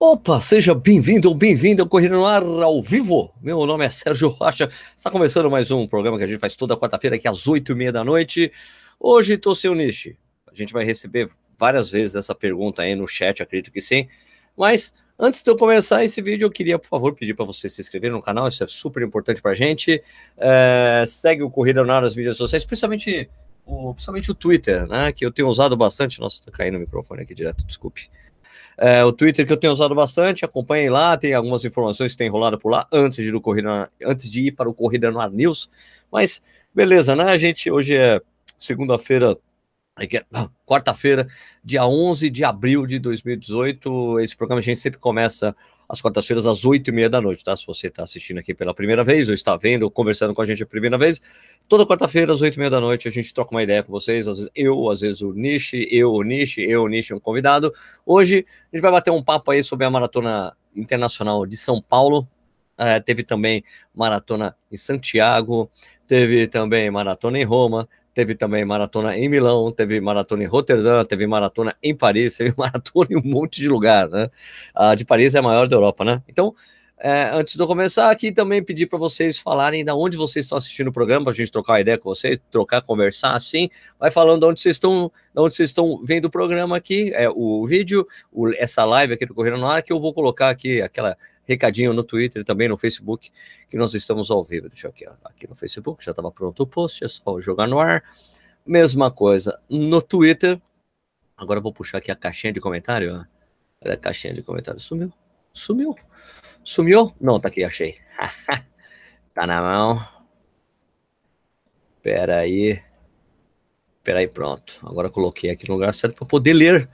Opa, seja bem-vindo ou bem-vinda ao Corrida no Ar ao vivo. Meu nome é Sérgio Rocha. Está começando mais um programa que a gente faz toda quarta-feira, aqui às oito e meia da noite. Hoje estou sem o Nishi. A gente vai receber várias vezes essa pergunta aí no chat, acredito que sim. Mas antes de eu começar esse vídeo, eu queria, por favor, pedir para você se inscrever no canal, isso é super importante para a gente. É, segue o Corrida no Ar nas mídias sociais, principalmente o, principalmente o Twitter, né? Que eu tenho usado bastante. Nossa, tá caindo o microfone aqui direto, desculpe. É, o Twitter que eu tenho usado bastante, acompanhem lá, tem algumas informações que tem rolado por lá antes de, Corrida, antes de ir para o Corrida no Ar News. Mas beleza, né, gente? Hoje é segunda-feira, é quarta-feira, dia 11 de abril de 2018. Esse programa a gente sempre começa às quartas-feiras, às oito e meia da noite, tá? Se você está assistindo aqui pela primeira vez, ou está vendo, ou conversando com a gente a primeira vez, toda quarta-feira, às oito e meia da noite, a gente troca uma ideia com vocês, às vezes eu, às vezes o Nishi, eu, o Nishi, eu, o Nishi, um convidado. Hoje, a gente vai bater um papo aí sobre a Maratona Internacional de São Paulo, é, teve também maratona em Santiago, teve também maratona em Roma, teve também maratona em Milão, teve maratona em Roterdã, teve maratona em Paris, teve maratona em um monte de lugar, né? A de Paris é a maior da Europa, né? Então, é, antes de eu começar aqui, também pedir para vocês falarem da onde vocês estão assistindo o programa, para a gente trocar uma ideia com vocês, trocar, conversar assim. Vai falando de onde vocês estão, de onde vocês estão vendo o programa aqui, é, o vídeo, o, essa live aqui do Correndo no Ar, que eu vou colocar aqui aquela recadinho no Twitter e também no Facebook, que nós estamos ao vivo. Deixa eu aqui, ó, aqui no Facebook, já estava pronto o post, é só jogar no ar. Mesma coisa no Twitter. Agora eu vou puxar aqui a caixinha de comentário. Olha a caixinha de comentário. Sumiu. Sumiu. Sumiu? Não, tá aqui, achei. tá na mão. Pera aí. Pera aí, pronto. Agora coloquei aqui no lugar certo para poder ler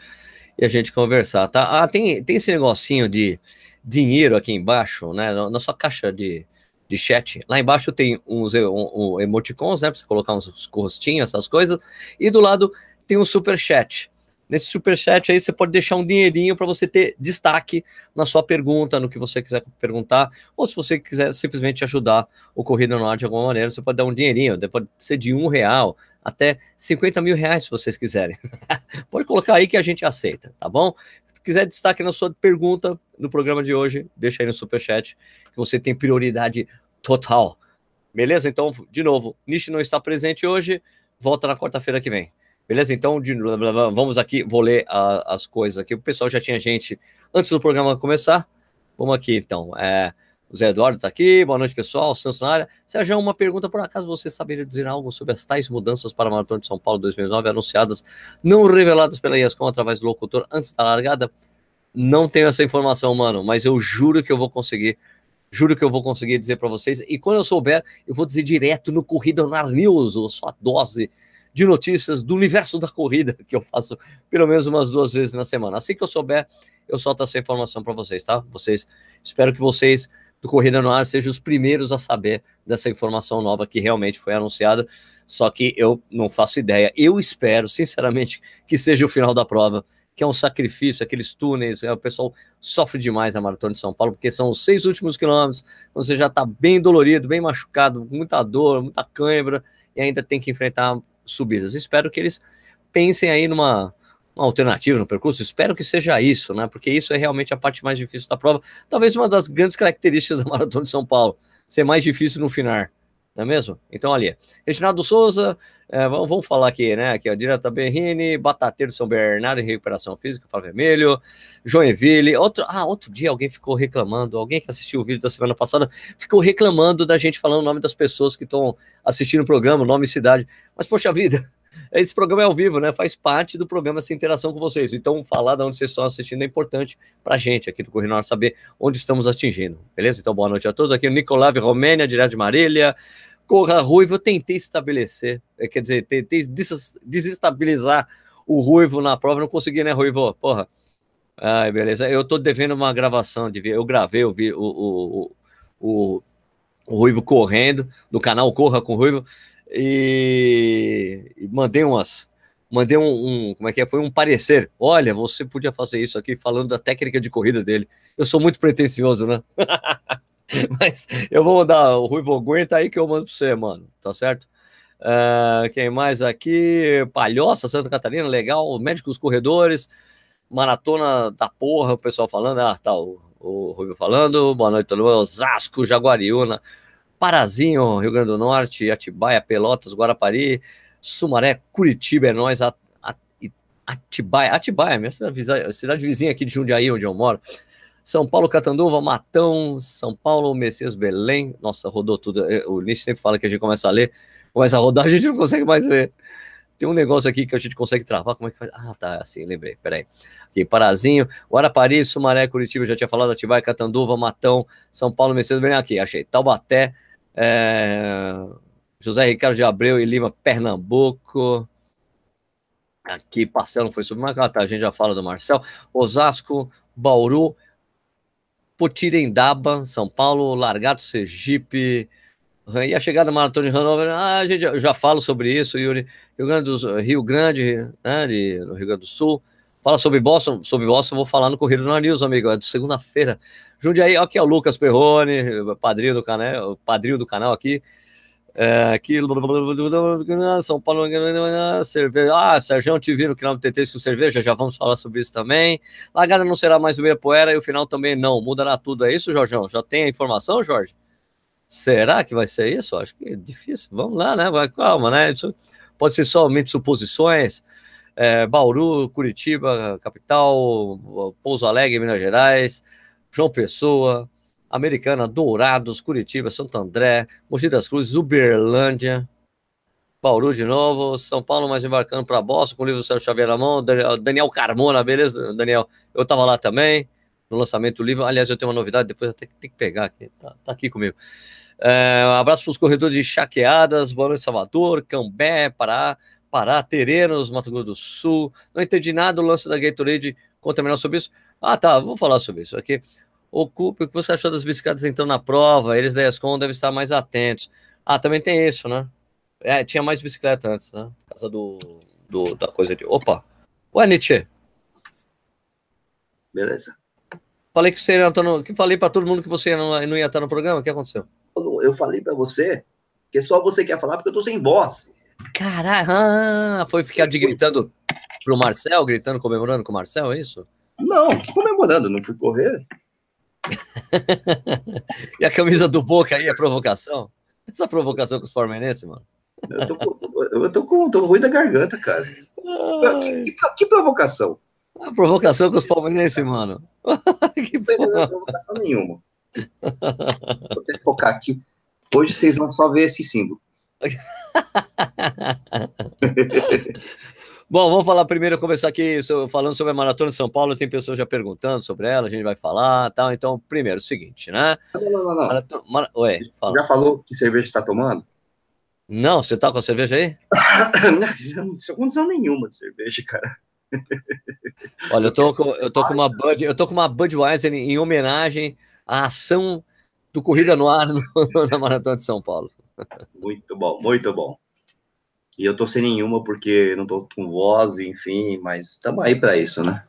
e a gente conversar, tá? Ah, tem, tem esse negocinho de dinheiro aqui embaixo, né? Na sua caixa de, de chat. Lá embaixo tem uns um, um emoticons, né? Pra você colocar uns rostinhos, essas coisas. E do lado tem um super chat. Nesse super chat aí você pode deixar um dinheirinho para você ter destaque na sua pergunta, no que você quiser perguntar, ou se você quiser simplesmente ajudar o Corrida no Ar de alguma maneira, você pode dar um dinheirinho, pode ser de um real até 50 mil reais, se vocês quiserem. pode colocar aí que a gente aceita, tá bom? Quiser destaque na sua pergunta no programa de hoje, deixa aí no superchat, que você tem prioridade total. Beleza? Então, de novo, Nishi não está presente hoje, volta na quarta-feira que vem. Beleza? Então, de, vamos aqui, vou ler a, as coisas aqui. O pessoal já tinha gente antes do programa começar. Vamos aqui, então. É, o Zé Eduardo está aqui, boa noite, pessoal. Santos na área. Sérgio, uma pergunta: por acaso você saberia dizer algo sobre as tais mudanças para a Maratona de São Paulo 2009 anunciadas, não reveladas pela IASCOM através do locutor antes da largada? Não tenho essa informação, mano, mas eu juro que eu vou conseguir. Juro que eu vou conseguir dizer para vocês. E quando eu souber, eu vou dizer direto no Corrida Nar News, a sua dose de notícias do universo da corrida, que eu faço pelo menos umas duas vezes na semana. Assim que eu souber, eu solto essa informação para vocês, tá? Vocês, espero que vocês do Corrida no Ar sejam os primeiros a saber dessa informação nova que realmente foi anunciada, só que eu não faço ideia. Eu espero, sinceramente, que seja o final da prova, que é um sacrifício, aqueles túneis, é, o pessoal sofre demais na Maratona de São Paulo, porque são os seis últimos quilômetros, você já está bem dolorido, bem machucado, muita dor, muita cãibra, e ainda tem que enfrentar subidas. Espero que eles pensem aí numa uma alternativa no percurso. Espero que seja isso, né? Porque isso é realmente a parte mais difícil da prova. Talvez uma das grandes características da Maratona de São Paulo, ser mais difícil no final, não é mesmo? Então, ali, Reginaldo Souza, é, vamos, vamos, falar aqui, né? Aqui, ó, Direta Berrini, Batateiro São Bernardo em recuperação física, Fala Vermelho, Joinville. Outro, ah, outro dia alguém ficou reclamando, alguém que assistiu o vídeo da semana passada ficou reclamando da gente falando o nome das pessoas que estão assistindo o programa, nome e cidade. Mas, poxa vida, esse programa é ao vivo, né? Faz parte do programa essa interação com vocês. Então, falar de onde vocês estão assistindo é importante para a gente aqui do Corrino saber onde estamos atingindo. Beleza? Então, boa noite a todos. Aqui o Nicolave Romênia, direto de Marília. Corra Ruivo, eu tentei estabelecer, eh, quer dizer, tentei desestabilizar o Ruivo na prova, não consegui, né, Ruivo? Porra. Ai, beleza. Eu tô devendo uma gravação de Eu gravei o, o, o, o, o Ruivo correndo no canal Corra com Ruivo e, e mandei umas. Mandei um, um, Como é que é? Foi um parecer. Olha, você podia fazer isso aqui falando da técnica de corrida dele. Eu sou muito pretencioso, né? Mas eu vou mandar o Rui aguenta aí que eu mando pra você, mano. Tá certo? Uh, quem mais aqui? Palhoça, Santa Catarina, legal. Médicos Corredores. maratona da porra, o pessoal falando, ah, tá, o, o falando, boa noite todo mundo, Osasco, Jaguariúna, Parazinho, Rio Grande do Norte, Atibaia, Pelotas, Guarapari, Sumaré, Curitiba, é nós, Atibaia, Atibaia, minha cidade, cidade vizinha aqui de Jundiaí, onde eu moro, são Paulo, Catanduva, Matão, São Paulo, Messias, Belém. Nossa, rodou tudo. O Nietzsche sempre fala que a gente começa a ler, começa a rodar, a gente não consegue mais ler. Tem um negócio aqui que a gente consegue travar. Como é que faz? Ah, tá, assim, lembrei. Peraí. Aqui, Parazinho, Guarapari, Sumaré, Curitiba, já tinha falado, Atibaia, Catanduva, Matão, São Paulo, Messias, Belém. Aqui, achei. Taubaté, é... José Ricardo de Abreu e Lima, Pernambuco. Aqui, passando, foi submarcado, tá? A gente já fala do Marcel. Osasco, Bauru, Potirendaba, São Paulo, Largado, Sergipe, e a chegada da Maratona de Hanover, ah, a gente já, falo sobre isso, Yuri. Rio Grande do Rio Grande, né, no Rio Grande do Sul. Fala sobre Boston, sobre Boston, vou falar no Corrido na News, amigo, é de segunda-feira. Jundiaí, aqui é o Lucas Perrone, padrinho do canal, padrinho do canal aqui. É, aqui, São Paulo, cerveja. Ah, Sérgio, te vi no quilômetro TT com cerveja, já vamos falar sobre isso também. Largada não será mais do poeira e o final também não, mudará tudo. É isso, Jorgão? Já tem a informação, Jorge? Será que vai ser isso? Acho que é difícil. Vamos lá, né? Vai, calma, né? Isso pode ser somente suposições. É, Bauru, Curitiba, capital, Pouso Alegre, Minas Gerais, João Pessoa, Americana, Dourados, Curitiba, Santo André, Mogi das Cruzes, Uberlândia, Bauru de novo, São Paulo, mais embarcando para Boston, com o livro do Sérgio Xavier na mão, Daniel Carmona, beleza, Daniel? Eu estava lá também, no lançamento do livro. Aliás, eu tenho uma novidade, depois eu tenho, tenho que pegar aqui, tá, tá aqui comigo. É, um abraço para os corredores de Chaqueadas, Boa Noite Salvador, Cambé, Pará, Pará, Terenos, Mato Grosso do Sul. Não entendi nada do lance da Gatorade. Conta melhor sobre isso. Ah, tá, vou falar sobre isso aqui. Ocupe o que você achou das bicicletas entrando na prova, eles da ESCOM devem estar mais atentos. Ah, também tem isso, né? É, tinha mais bicicleta antes, né? Por causa do, do da coisa de. Opa! Ué, Nietzsche. Beleza. Falei que você no. Que falei para todo mundo que você não, não ia estar no programa. O que aconteceu? Eu falei para você que só você quer falar porque eu tô sem voz. Caralho, ah, foi ficar de gritando pro Marcel, gritando, comemorando com o Marcel, é isso? Não, que comemorando, não fui correr. e a camisa do Boca aí é provocação? Essa provocação com os palmeirenses, mano. Eu tô, com, eu tô com tô ruim da garganta, cara. Que, que, que, provocação? A provocação com os palmeirenses, mano. que não provocação nenhuma. Vou ter que focar aqui. Hoje vocês vão só ver esse símbolo. Bom, vamos falar primeiro, começar aqui falando sobre a Maratona de São Paulo. Tem pessoas já perguntando sobre ela, a gente vai falar tal. Então, primeiro, o seguinte, né? Não, não, não. não. Maratona, Ué, fala. Já falou que cerveja está tomando? Não, você tá com a cerveja aí? não, não tem condição nenhuma de cerveja, cara. Olha, eu tô com, eu tô com uma Bud, eu tô com uma Budweiser em, em homenagem à ação do Corrida no Ar no, na Maratona de São Paulo. Muito bom, muito bom. E eu tô sem nenhuma porque não tô com voz, enfim, mas estamos aí para isso, né?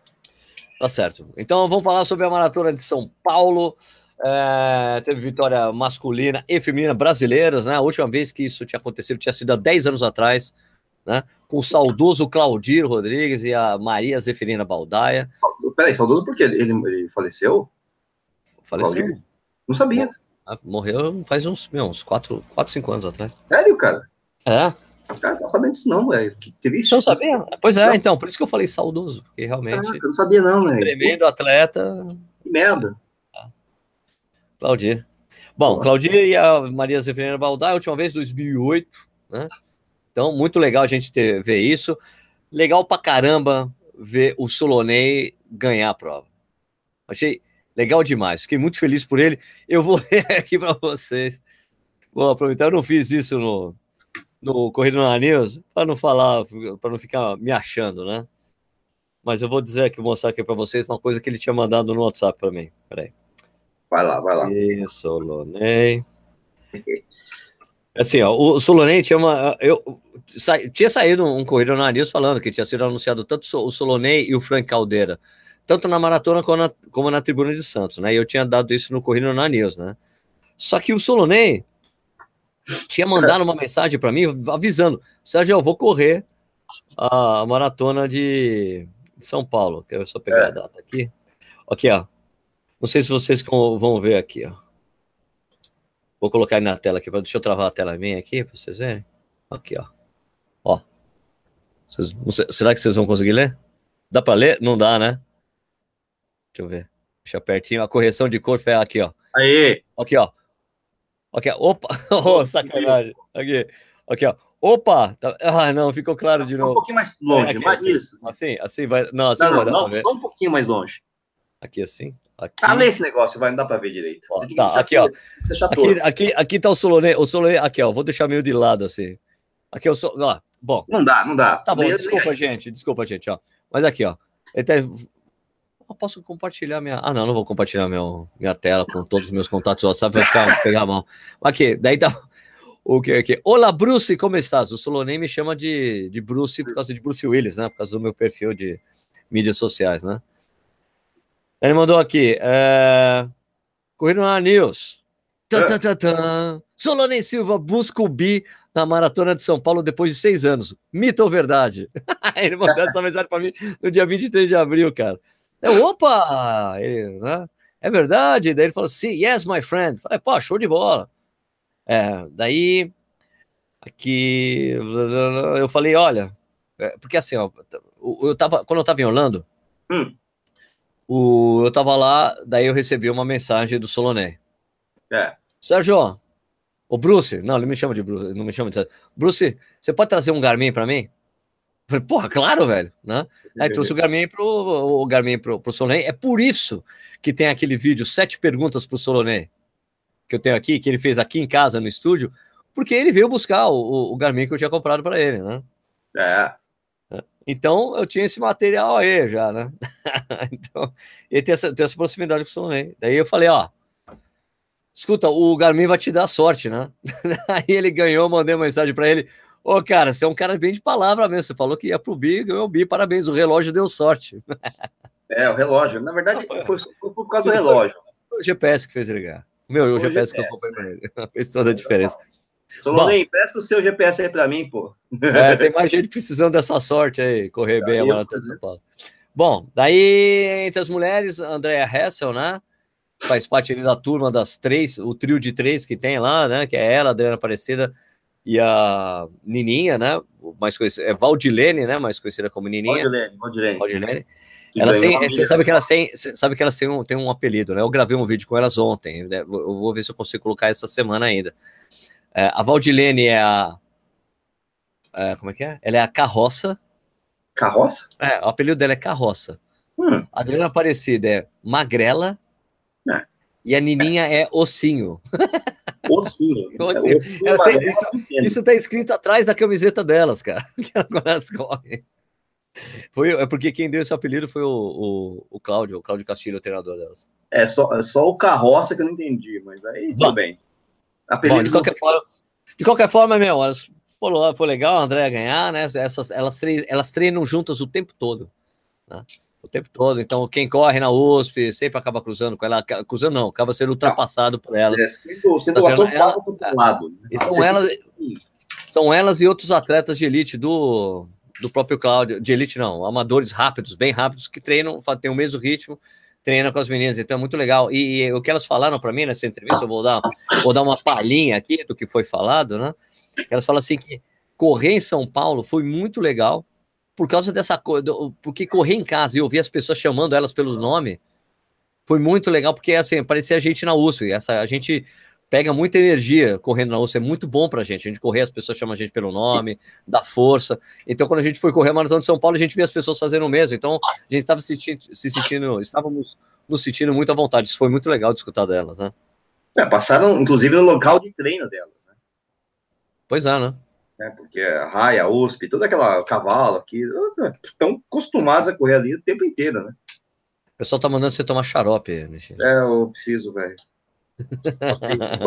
Tá certo. Então vamos falar sobre a maratona de São Paulo. É, teve vitória masculina e feminina brasileiras, né? A última vez que isso tinha acontecido tinha sido há 10 anos atrás, né? Com o saudoso Claudir Rodrigues e a Maria Zeferina Baldaia. Peraí, saudoso porque ele, ele faleceu? Faleceu? Claudir? Não sabia. Morreu faz uns, meu, uns 4, 4, 5 anos atrás. Sério, cara? É. Cara, não sabendo disso não, velho. Que triste. Não sabia? Pois é, não. então, por isso que eu falei saudoso, porque realmente... Caraca, eu não sabia não, velho. Tremendo atleta. Que merda. Claudir. Bom, Claudir e a Maria Zeferina Baldar, a última vez, 2008, né? Então, muito legal a gente ter, ver isso. Legal pra caramba ver o Solonei ganhar a prova. Achei legal demais. Fiquei muito feliz por ele. Eu vou ler aqui para vocês. Vou aproveitar, eu não fiz isso no, no Corrida na News, para não falar, para não ficar me achando, né? Mas eu vou dizer aqui, vou mostrar aqui para vocês uma coisa que ele tinha mandado no WhatsApp para mim. Peraí. Vai lá, vai lá. E Solonei. Assim, ó, o Solonei tinha uma. Eu, sa, tinha saído um Corrida na News falando que tinha sido anunciado tanto o Solonei e o Frank Caldeira, tanto na maratona como na, como na Tribuna de Santos, né? E eu tinha dado isso no Corrida na News, né? Só que o Solonei tinha mandado uma mensagem para mim avisando: Sérgio, eu vou correr a maratona de, São Paulo. Quero só pegar é. a data aqui. Aqui, ó. Não sei se vocês vão ver aqui, ó. Vou colocar aí na tela aqui. Deixa eu travar a tela minha aqui para vocês verem. Aqui, ó. Ó. Vocês, será que vocês vão conseguir ler? Dá para ler? Não dá, né? Deixa eu ver. Deixa pertinho. A correção de cor foi aqui, ó. Aí. Aqui, ó. Aqui, ó. Opa! Oh, sacanagem. Aqui. Aqui, ó. Opa! Tá... Ah, não, ficou claro de novo. Um pouquinho mais longe, é, mas assim, isso. Assim, assim vai. Não, assim não, não, não, um pouquinho mais longe. Aqui assim. Aqui. Ah, lê esse negócio, vai, não dá pra ver direito. Ó, tá, aqui, ó. Aqui, aqui, aqui tá o Solonê. O Solonê, aqui, ó. Vou deixar meio de lado, assim. Aqui eu sou. Ó, bom. Não dá, não dá. Tá bom, desculpa, gente. Desculpa, gente, ó. Mas aqui, ó. Ele tá... Eu posso compartilhar minha. Ah, não, não vou compartilhar meu, minha tela com todos os meus contatos WhatsApp, vai ficar, pegar a mão. Aqui, daí tá. O que aqui? Olá, Bruce, como estás? O Solonei me chama de, de Bruce por causa de Bruce Willis, né? Por causa do meu perfil de mídias sociais, né? Ele mandou aqui. É... Corrida na News. Tã, Solonei Silva busca o bi na Maratona de São Paulo depois de seis anos. Mito ou verdade? Ele mandou essa mensagem para mim no dia 23 de abril, cara. Eu, opa! Ele, né? É verdade? Daí ele falou, sim, yes, my friend. Falei, pô, show de bola. É, daí, aqui, eu falei, olha, é, porque assim, ó, eu tava, quando eu tava em Orlando, hum. o, eu tava lá, daí eu recebi uma mensagem do Soloné. É. Sérgio, o Bruce, não, ele me chama de Bruce, não me chama de Bruce, você pode trazer um Garmin para mim? Falei, porra, claro, velho, né? Aí trouxe o Garmin pro, o Garmin pro, pro Soloné. É por isso que tem aquele vídeo, sete perguntas pro Soloné que eu tenho aqui, que ele fez aqui em casa, no estúdio, porque ele veio buscar o, o Garmin que eu tinha comprado para ele, né? É. Então eu tinha esse material aí já, né? então, ele tem essa, tem essa proximidade com o Sonnen. Daí eu falei, ó, escuta, o Garmin vai te dar sorte, né? Aí ele ganhou, mandei uma mensagem para ele. Ô, cara, você é um cara bem de palavra mesmo. Você falou que ia pro Bi, ganhou o Bi, parabéns. O relógio deu sorte. É, o relógio. Na verdade, foi, foi, foi por causa do relógio. Foi o GPS que fez ele ganhar. Meu, o GPS, GPS, que eu comprei pra ele. Fez toda a diferença. Solonei, peça o seu GPS aí pra mim, pô. É, tem mais gente precisando dessa sorte aí, correr bem a Maratona de São Paulo. Bom, daí entre as mulheres, Andréa Hessel, né? Faz parte ali da turma das três, o trio de três que tem lá, né? Que é ela, Adriana Aparecida e a Nininha, né? Mais conhecida, é Valdilene, né? Mais conhecida como Nininha. Valdilene, Valdilene. Valdilene. Têm, você sabe que elas têm, sabe que elas têm um, têm um apelido, né? Eu gravei um vídeo com elas ontem, né? eu vou ver se eu consigo colocar essa semana ainda. É, a Valdilene é a, é, como é que é? Ela é a carroça. Carroça? É, o apelido dela é carroça. Hum. A Adriana Aparecida é magrela. É. E a Nininha é ossinho. Ossinho. ossinho. ossinho tem, isso, isso tá escrito atrás da camiseta delas, cara. Que elas correm. Foi, é porque quem deu esse apelido foi o, o, o Cláudio, o Cláudio Castilho, o treinador delas. É só, é só o carroça que eu não entendi, mas aí tudo bem. Bom, de, qualquer forma, de qualquer forma, meu, elas, pô, foi legal a Andréia ganhar, né? Essas, elas, elas treinam juntas o tempo todo. Né? O tempo todo. Então, quem corre na USP sempre acaba cruzando com ela. Cruzando não, acaba sendo ultrapassado por elas. É, sendo, sendo tá ator ela, lado. Né? E são, elas, são elas e outros atletas de elite do, do próprio Cláudio, de elite não, amadores rápidos, bem rápidos, que treinam, tem o mesmo ritmo, treinam com as meninas, então é muito legal. E, e o que elas falaram para mim nessa entrevista, eu vou dar, vou dar uma palhinha aqui do que foi falado, né? Elas falam assim que correr em São Paulo foi muito legal por causa dessa coisa, porque correr em casa e ouvir as pessoas chamando elas pelo nome foi muito legal, porque assim, parecia a gente na USP, essa, a gente pega muita energia correndo na USP, é muito bom pra gente. A gente correr, as pessoas chamam a gente pelo nome, dá força. Então, quando a gente foi correr a Maratona de São Paulo, a gente via as pessoas fazendo o mesmo. Então, a gente estava se sentindo, se sentindo, estávamos nos sentindo muito à vontade. Isso foi muito legal de escutar delas, né? É, passaram, inclusive, no local de treino delas, né? Pois é, né? É, porque a raia, a USP, toda aquela cavalo aqui, estão acostumados a correr ali o tempo inteiro, né? O pessoal tá mandando você tomar xarope, né, É, eu preciso, velho.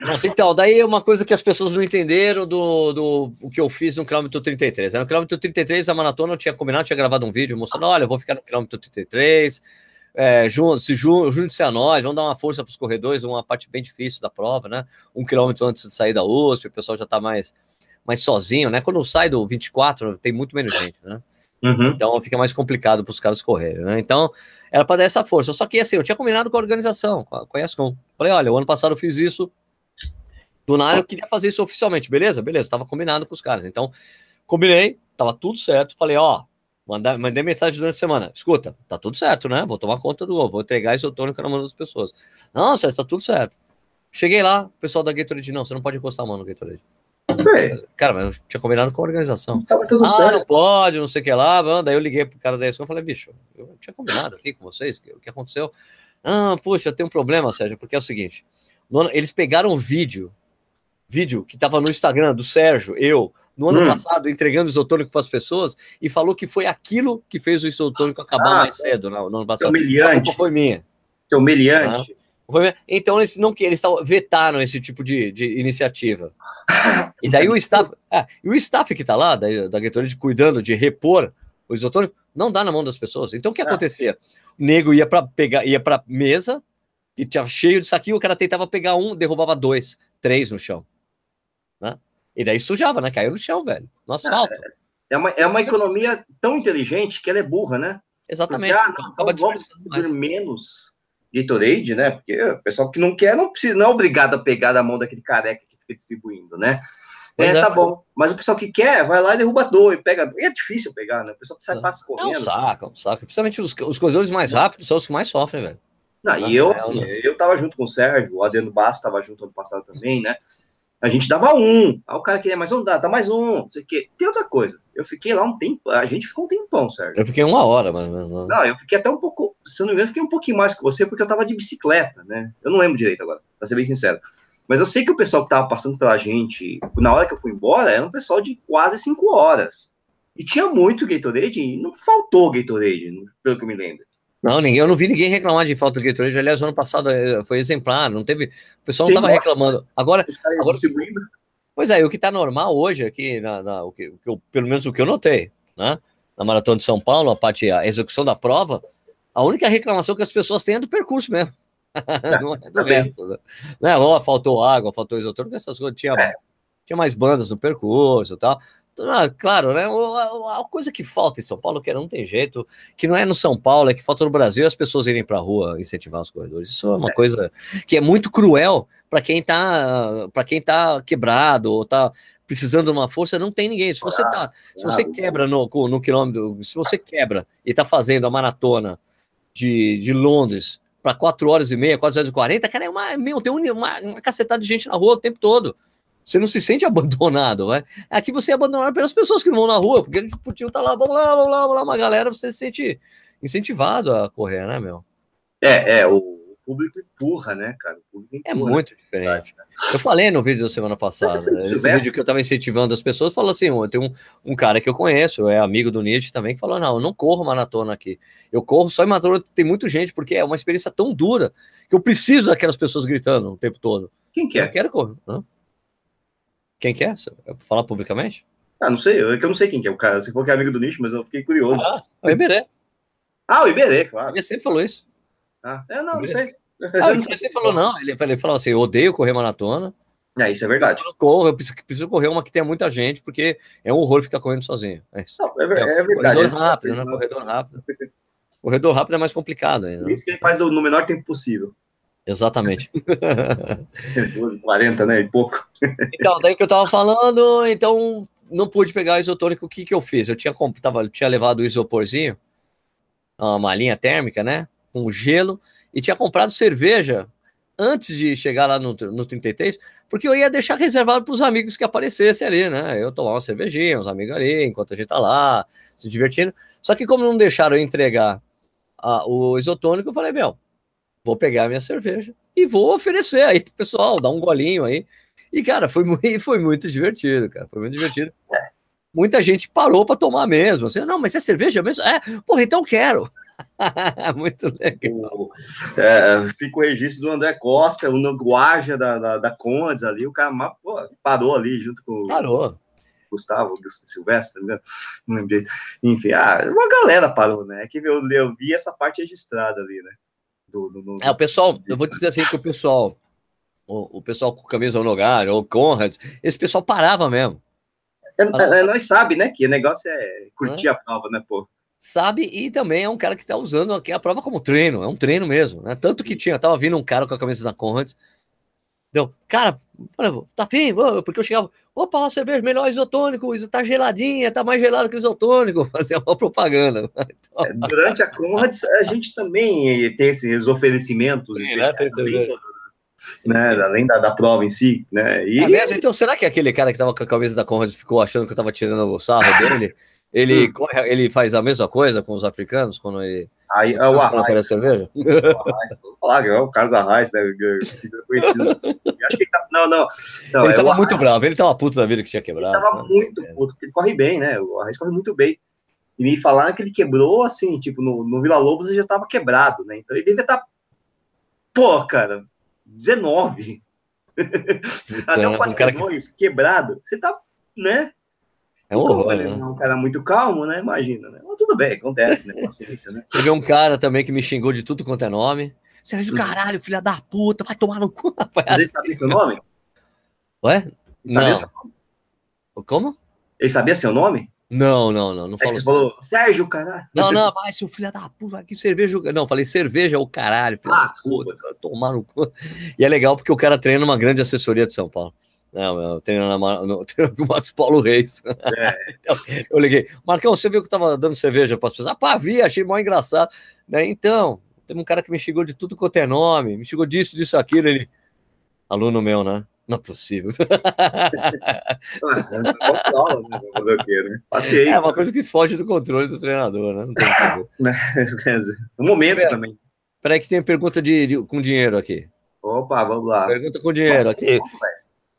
Nossa, então, daí é uma coisa que as pessoas não entenderam do, do o que eu fiz no quilômetro 33. No quilômetro 33, a maratona eu tinha combinado, tinha gravado um vídeo mostrando: olha, eu vou ficar no quilômetro 33, é, se junte-se a nós, vamos dar uma força para os corredores, uma parte bem difícil da prova, né? Um quilômetro antes de sair da USP, o pessoal já está mais, mais sozinho, né? Quando sai do 24, tem muito menos gente, né? Uhum. Então fica mais complicado para os caras correrem, né? Então era para dar essa força. Só que assim, eu tinha combinado com a organização, conhece com. Falei, olha, o ano passado eu fiz isso. Do nada eu queria fazer isso oficialmente, beleza? Beleza, tava combinado com os caras. Então, combinei, tava tudo certo. Falei, ó, mandei, mandei mensagem durante a semana. Escuta, tá tudo certo, né? Vou tomar conta do vou entregar isotônico na mão das pessoas. Não, certo, tá tudo certo. Cheguei lá, o pessoal da Gatorade, não, você não pode encostar a mão no Gatorade. É. Cara, mas eu tinha combinado com a organização. Tava tudo ah, certo. não pode, não sei o que lá. Daí eu liguei pro cara da ESCOM e falei, bicho, eu tinha combinado aqui com vocês, o que aconteceu? Ah, puxa, tem um problema, Sérgio, porque é o seguinte: eles pegaram um vídeo, vídeo que tava no Instagram do Sérgio, eu, no ano hum. passado, entregando isotônico para as pessoas, e falou que foi aquilo que fez o isotônico acabar ah, mais cedo no, no ano passado. Humilhante. foi minha. Humilhante. Ah. Então eles não eles vetaram esse tipo de, de iniciativa. E daí o staff, é, o staff que está lá, da, da de cuidando de repor o isotônico, não dá na mão das pessoas. Então o que é. acontecia? O nego ia para pegar, ia para mesa e tinha cheio de saquinho, o cara tentava pegar um, derrubava dois, três no chão. Né? E daí sujava, né? Caiu no chão, velho. No asfalto. É, é uma, é uma economia tão inteligente que ela é burra, né? Exatamente. Porque, ah, não, então vamos por menos Gatorade, né? Porque o pessoal que não quer não precisa, não é obrigado a pegar da mão daquele careca que fica distribuindo, né? É, é, tá bom. Mas o pessoal que quer, vai lá e derruba dois, pega. E é difícil pegar, né? O pessoal que sai passa correndo. É um saco, é um saco. Principalmente os, os corredores mais rápidos são os que mais sofrem, velho. Não, e eu, assim, eu tava junto com o Sérgio, o Adriano Basso tava junto ano passado também, né? A gente dava um, aí o cara queria mais um, dá, dá mais um, não sei o quê. Tem outra coisa, eu fiquei lá um tempo, a gente ficou um tempão, Sérgio. Eu fiquei uma hora, mas... Não, não eu fiquei até um pouco, se eu não me engano, fiquei um pouquinho mais que você, porque eu tava de bicicleta, né? Eu não lembro direito agora, pra ser bem sincero. Mas eu sei que o pessoal que tava passando pela gente, na hora que eu fui embora, era um pessoal de quase cinco horas. E tinha muito Gatorade, e não faltou Gatorade, pelo que eu me lembro. Não, ninguém, eu não vi ninguém reclamar de falta de Gatorade. Aliás, ano passado eh, foi exemplar, não teve. O pessoal não estava reclamando. Agora, agora pois é, o que está normal hoje aqui, na, na o, que, eu, pelo menos o que eu notei, né? Na Maratona de São Paulo, a parte, a execução da prova, a única reclamação que as pessoas têm é do percurso mesmo. não é do tá resto. Né? Não é, oh, faltou água, faltou isotônico, essas coisas. Tinha, é. tinha mais bandas no percurso e tal. Ah, claro, né? A, coisa que falta em São Paulo, que não tem jeito, que não é no São Paulo, é que falta no Brasil as pessoas irem para a rua incentivar os corredores. Isso é uma é. coisa que é muito cruel para quem tá para quem tá quebrado ou tá precisando de uma força, não tem ninguém. Se você tá, se você quebra no, no quilômetro, se você quebra e tá fazendo a maratona de, de Londres para 4 horas e meia, 4 horas e 40, cara, é uma, meu, tem uma, uma cacetada de gente na rua o tempo todo. Você não se sente abandonado, vai? Aqui você é abandonado pelas pessoas que não vão na rua, porque tipo, tio tá lá, vamos lá, vamos lá, vamos lá, uma galera, você se sente incentivado a correr, né, meu? É, é, o público empurra, né, cara? Empurra, é muito diferente. Eu falei no vídeo da semana passada, esse vídeo que eu tava incentivando as pessoas, falou assim, tem um, um cara que eu conheço, é amigo do Nietzsche também, que falou, não, eu não corro maratona aqui. Eu corro só em maratona, tem muita gente, porque é uma experiência tão dura, que eu preciso daquelas pessoas gritando o tempo todo. Quem que é? Eu quero correr, não? Quem que é? é falar publicamente? Ah, não sei, eu, é que eu não sei quem que é o cara. Você falou que é amigo do nicho, mas eu fiquei curioso. Ah, o Iberê. Ah, o Iberê, claro. Ele sempre falou isso. Ah, é, não, não sei. Ah, ele sempre falou, não. Ele, ele falou assim: eu odeio correr maratona. É, isso é verdade. Eu corro, eu preciso, preciso, correr uma que tenha muita gente, porque é um horror ficar correndo sozinho. É, isso. Não, é, é, é verdade. Corredor rápido, né? Corredor rápido. Corredor rápido é mais complicado ainda. Né? Isso que ele faz no menor tempo possível. Exatamente. 12h40, né? E pouco. Então, daí que eu tava falando, então não pude pegar o isotônico, o que que eu fiz? Eu tinha, tava, tinha levado o isoporzinho, uma malinha térmica, né? Com gelo, e tinha comprado cerveja antes de chegar lá no, no 33, porque eu ia deixar reservado para os amigos que aparecessem ali, né? Eu tomar uma cervejinha, os amigos ali, enquanto a gente tá lá, se divertindo. Só que como não deixaram eu entregar a, o isotônico, eu falei, meu, vou pegar a minha cerveja e vou oferecer aí pro pessoal, dar um golinho aí. E, cara, foi, muito, foi muito divertido, cara. Foi muito divertido. Muita gente parou para tomar mesmo. Assim, não, mas é cerveja mesmo? É, porra, então quero. muito legal. É, fica o registro do André Costa, o Nanguaja da, da, da Condes ali. O cara pô, parou ali junto com. Parou. Gustavo, Silvestre, não lembrei. Enfim, ah, uma galera parou, né? É que eu, eu vi essa parte registrada ali, né? Do, do, do, É, o pessoal, eu vou dizer assim que o pessoal, o, o pessoal com camisa no lugar, ou Conrad, esse pessoal parava mesmo. É, é, nós sabe, né, que o negócio é curtir a prova, né, pô? Sabe, e também é um cara que tá usando aqui a prova como treino, é um treino mesmo, né? Tanto que tinha, tava vindo um cara com a camisa da Conrads, deu, cara, tá afim? Porque eu chegava, opa, cerveja melhor isotônico, isso tá geladinha, tá mais gelado que isotônico, fazer uma propaganda. Então, é, durante a Conrads, a gente também tem esses oferecimentos Sim, né, especiais, né, além da, da prova em si, né? E... É mesmo? Então, será que aquele cara que tava com a camisa da Conrad ficou achando que eu tava tirando o sarro dele? Ele, hum. ele faz a mesma coisa com os africanos quando ele. Aí, é o Arraes. cerveja? O Arraes, falar, é o Carlos Arraes, né? Conhecido. Acho que ele tá, não, não, não. Ele é tava muito bravo, ele tava puto da vida que tinha quebrado. Ele tava né? muito puto, porque ele corre bem, né? O Arraes corre muito bem. E me falaram que ele quebrou assim, tipo, no, no Vila Lobos ele já tava quebrado, né? Então ele devia estar. Tá... Pô, cara, 19. Até um 42 que... quebrado. Você tá, né? É um horror, né? um cara muito calmo, né? Imagina, né? Mas tudo bem, acontece, né? Paciência, né? Teve um cara também que me xingou de tudo quanto é nome. Sérgio hum. Caralho, filha da puta, vai tomar no cu. Mas ele sabia seu nome? Ué? Não. Nome? Como? Ele sabia seu nome? Não, não, não. não é falou, você falou, Sérgio, caralho. Não, não, mas seu filho da puta, que cerveja. Não, falei cerveja o caralho. Filho ah, desculpa. Puta, tomar no cu. E é legal porque o cara treina numa grande assessoria de São Paulo. Não, eu no, treino no Matos Paulo Reis. É. então, eu liguei, Marcão, você viu que eu tava dando cerveja para as pessoas? Ah, pá, vi, achei mó engraçado. Né? Então, tem um cara que me chegou de tudo quanto é nome, me chegou disso, disso, aquilo. Ele, aluno meu, né? Não é possível. É uma coisa que foge do controle do treinador, né? Não tem no momento Pera, também. Peraí que tem pergunta de, de, com dinheiro aqui. Opa, vamos lá. Pergunta com dinheiro aqui.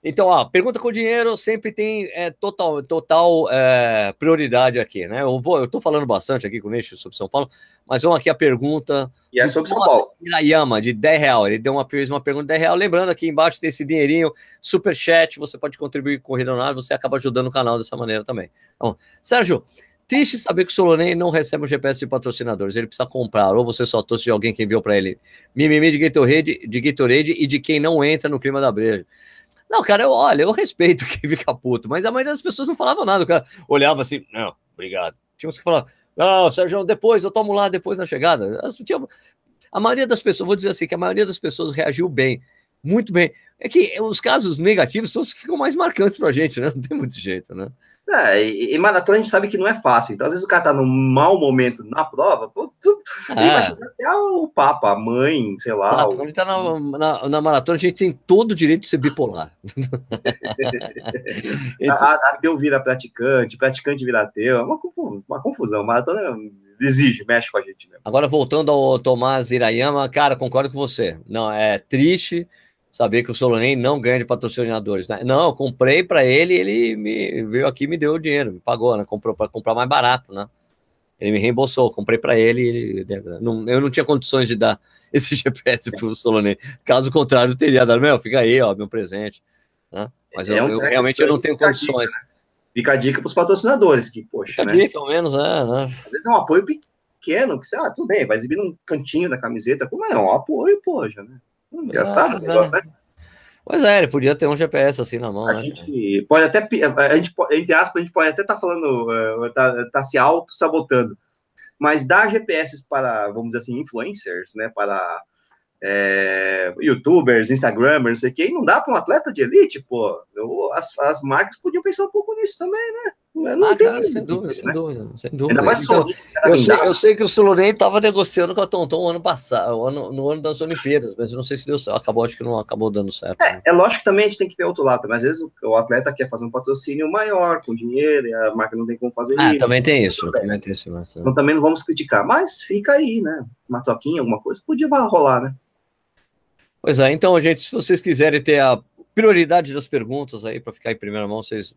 Então, ó, pergunta com dinheiro sempre tem é, total, total é, prioridade aqui, né? Eu vou, eu tô falando bastante aqui com o Nicho sobre São Paulo, mas vamos aqui a pergunta. E é sobre São Paulo. Irayama, de 10 real. Ele deu uma, fez uma pergunta de 10 real. Lembrando, aqui embaixo tem esse dinheirinho, super chat, você pode contribuir com o Online, você acaba ajudando o canal dessa maneira também. Então, Sérgio, triste saber que o Solonei não recebe um GPS de patrocinadores. Ele precisa comprar, ou você só trouxe de alguém que enviou para ele. Mimimi de Gatorade, de Gatorade e de quem não entra no clima da breja. Não, cara, eu, olha, eu respeito quem fica puto, mas a maioria das pessoas não falava nada. O cara olhava assim, não, obrigado. Tinha uns que falavam, não, Sérgio, depois, eu tomo lá depois na chegada. A maioria das pessoas, vou dizer assim, que a maioria das pessoas reagiu bem, muito bem. É que os casos negativos são os que ficam mais marcantes pra gente, né? Não tem muito jeito, né? É, e, e maratona a gente sabe que não é fácil. Então, às vezes o cara tá num mau momento na prova, pô, tu, é. até o Papa, a mãe, sei lá. Quando o... a gente tá na, na, na, maratona, a gente tem todo o direito de ser bipolar. então... Ateu vira praticante, praticante vira ateu, é uma, uma confusão. Maratona exige, mexe com a gente mesmo. Agora, voltando ao Tomás Irayama, cara, concordo com você. Não, é triste saber que o Solonem não ganha de patrocinadores. Né? Não, eu comprei para ele, ele me veio aqui e me deu o dinheiro, me pagou, né? Comprou para comprar mais barato, né? Ele me reembolsou, comprei para ele, ele não, eu não tinha condições de dar esse GPS para o Solonem. Caso contrário, eu teria dado, meu, fica aí, ó, meu presente. Né? Mas é eu, um eu realmente eu não tenho condições. Dica, né? Fica a dica para os patrocinadores, que, poxa. Fica né? dica, pelo menos, é, né? Às vezes é um apoio pequeno, que, sei lá, tudo bem, vai exibir num cantinho da camiseta, como é um apoio, poxa, né? Engraçado esse negócio, né? Pois é, ele podia ter um GPS assim na mão. A né? gente pode até, a gente, entre aspas, a gente pode até estar tá falando, uh, tá, tá se auto-sabotando, mas dar GPS para, vamos dizer assim, influencers, né, para é, youtubers, instagramers, não sei o que, não dá para um atleta de elite, pô. Eu, as, as marcas podiam pensar um pouco nisso também, né? Não ah, tem cara, sem dúvida, sem né? dúvida, sem dúvida. Ainda mais então, eu, sei, eu sei que o Sulurei estava negociando com a Tonton no ano passado, ano, no ano das Olimpíadas, mas eu não sei se deu certo. Acabou, acho que não acabou dando certo. É, né? é lógico que também a gente tem que ver outro lado, mas às vezes o, o, atleta quer fazer um patrocínio maior, com dinheiro, e a marca não tem como fazer ah, isso. Também tem isso, também tem isso. Mas, então também não vamos criticar, mas fica aí, né? Uma toquinha, alguma coisa, podia rolar, né? Pois é, então, gente, se vocês quiserem ter a prioridade das perguntas aí para ficar em primeira mão, vocês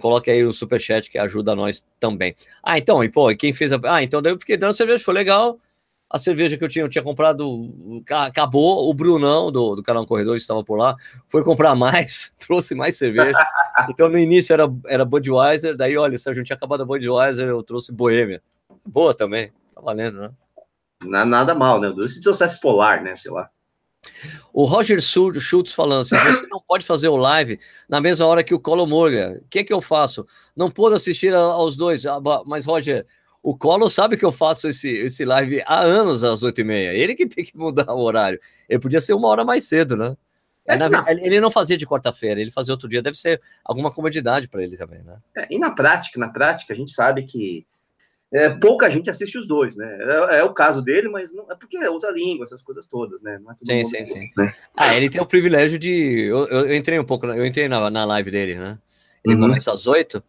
coloque aí o superchat que ajuda nós também. Ah, então, e pô, quem fez a. Ah, então daí eu fiquei dando cerveja, foi legal. A cerveja que eu tinha, eu tinha comprado, acabou. O Brunão do, do canal Corredor estava por lá, foi comprar mais, trouxe mais cerveja. Então no início era, era Budweiser, daí olha, se a gente tinha acabado a Budweiser, eu trouxe Boêmia. Boa também, tá valendo, né? Nada mal, né? Esse sucesso polar, né? Sei lá. O Roger Schultz falando assim: você não pode fazer o live na mesma hora que o Colo Morgan. O que é que eu faço? Não pude assistir aos dois. Ah, mas, Roger, o Colo sabe que eu faço esse, esse live há anos às oito e meia. Ele que tem que mudar o horário. Ele podia ser uma hora mais cedo, né? É, na, não. Ele não fazia de quarta-feira, ele fazia outro dia. Deve ser alguma comodidade para ele também, né? É, e na prática, na prática, a gente sabe que é, pouca gente assiste os dois, né? É, é, o caso dele, mas não é porque usa língua, essas coisas todas, né? Não é sim, sim, sim. Né? Ah, ele tem o privilégio de. Eu, eu, entrei um pouco, eu entrei na, na live dele, né? Ele uhum. começa às oito.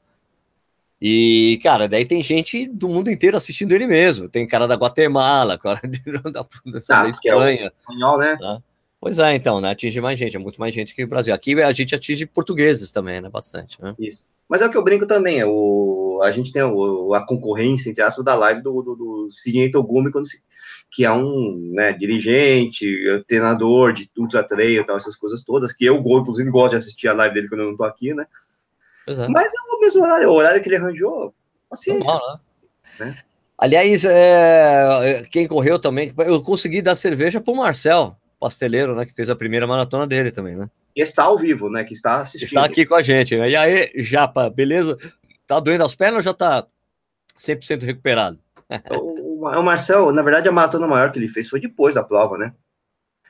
E, cara, daí tem gente do mundo inteiro assistindo ele mesmo. Tem cara da Guatemala, cara da, da, da ah, Espanha. É espanhol, né? Tá? Pois é, então, né? Atinge mais gente, é muito mais gente que o Brasil. Aqui a gente atinge portugueses também, né? Bastante, né? Isso. Mas é o que eu brinco também, é o, a gente tem o, a concorrência, entre aspas, da live do, do, do Sidney Togumi, quando se, que é um né, dirigente, treinador de ultra trail tal, essas coisas todas, que eu, inclusive, gosto de assistir a live dele quando eu não tô aqui, né? É. Mas é o mesmo horário, o horário que ele arranjou, paciência. Normal, né? né? Aliás, é, quem correu também, eu consegui dar cerveja pro Marcel, pasteleiro, né, que fez a primeira maratona dele também, né? Que está ao vivo, né, que está assistindo. Está aqui com a gente, né? E aí, Japa, beleza? Tá doendo as pernas ou já tá 100% recuperado? o, o Marcel, na verdade, a maratona maior que ele fez foi depois da prova, né?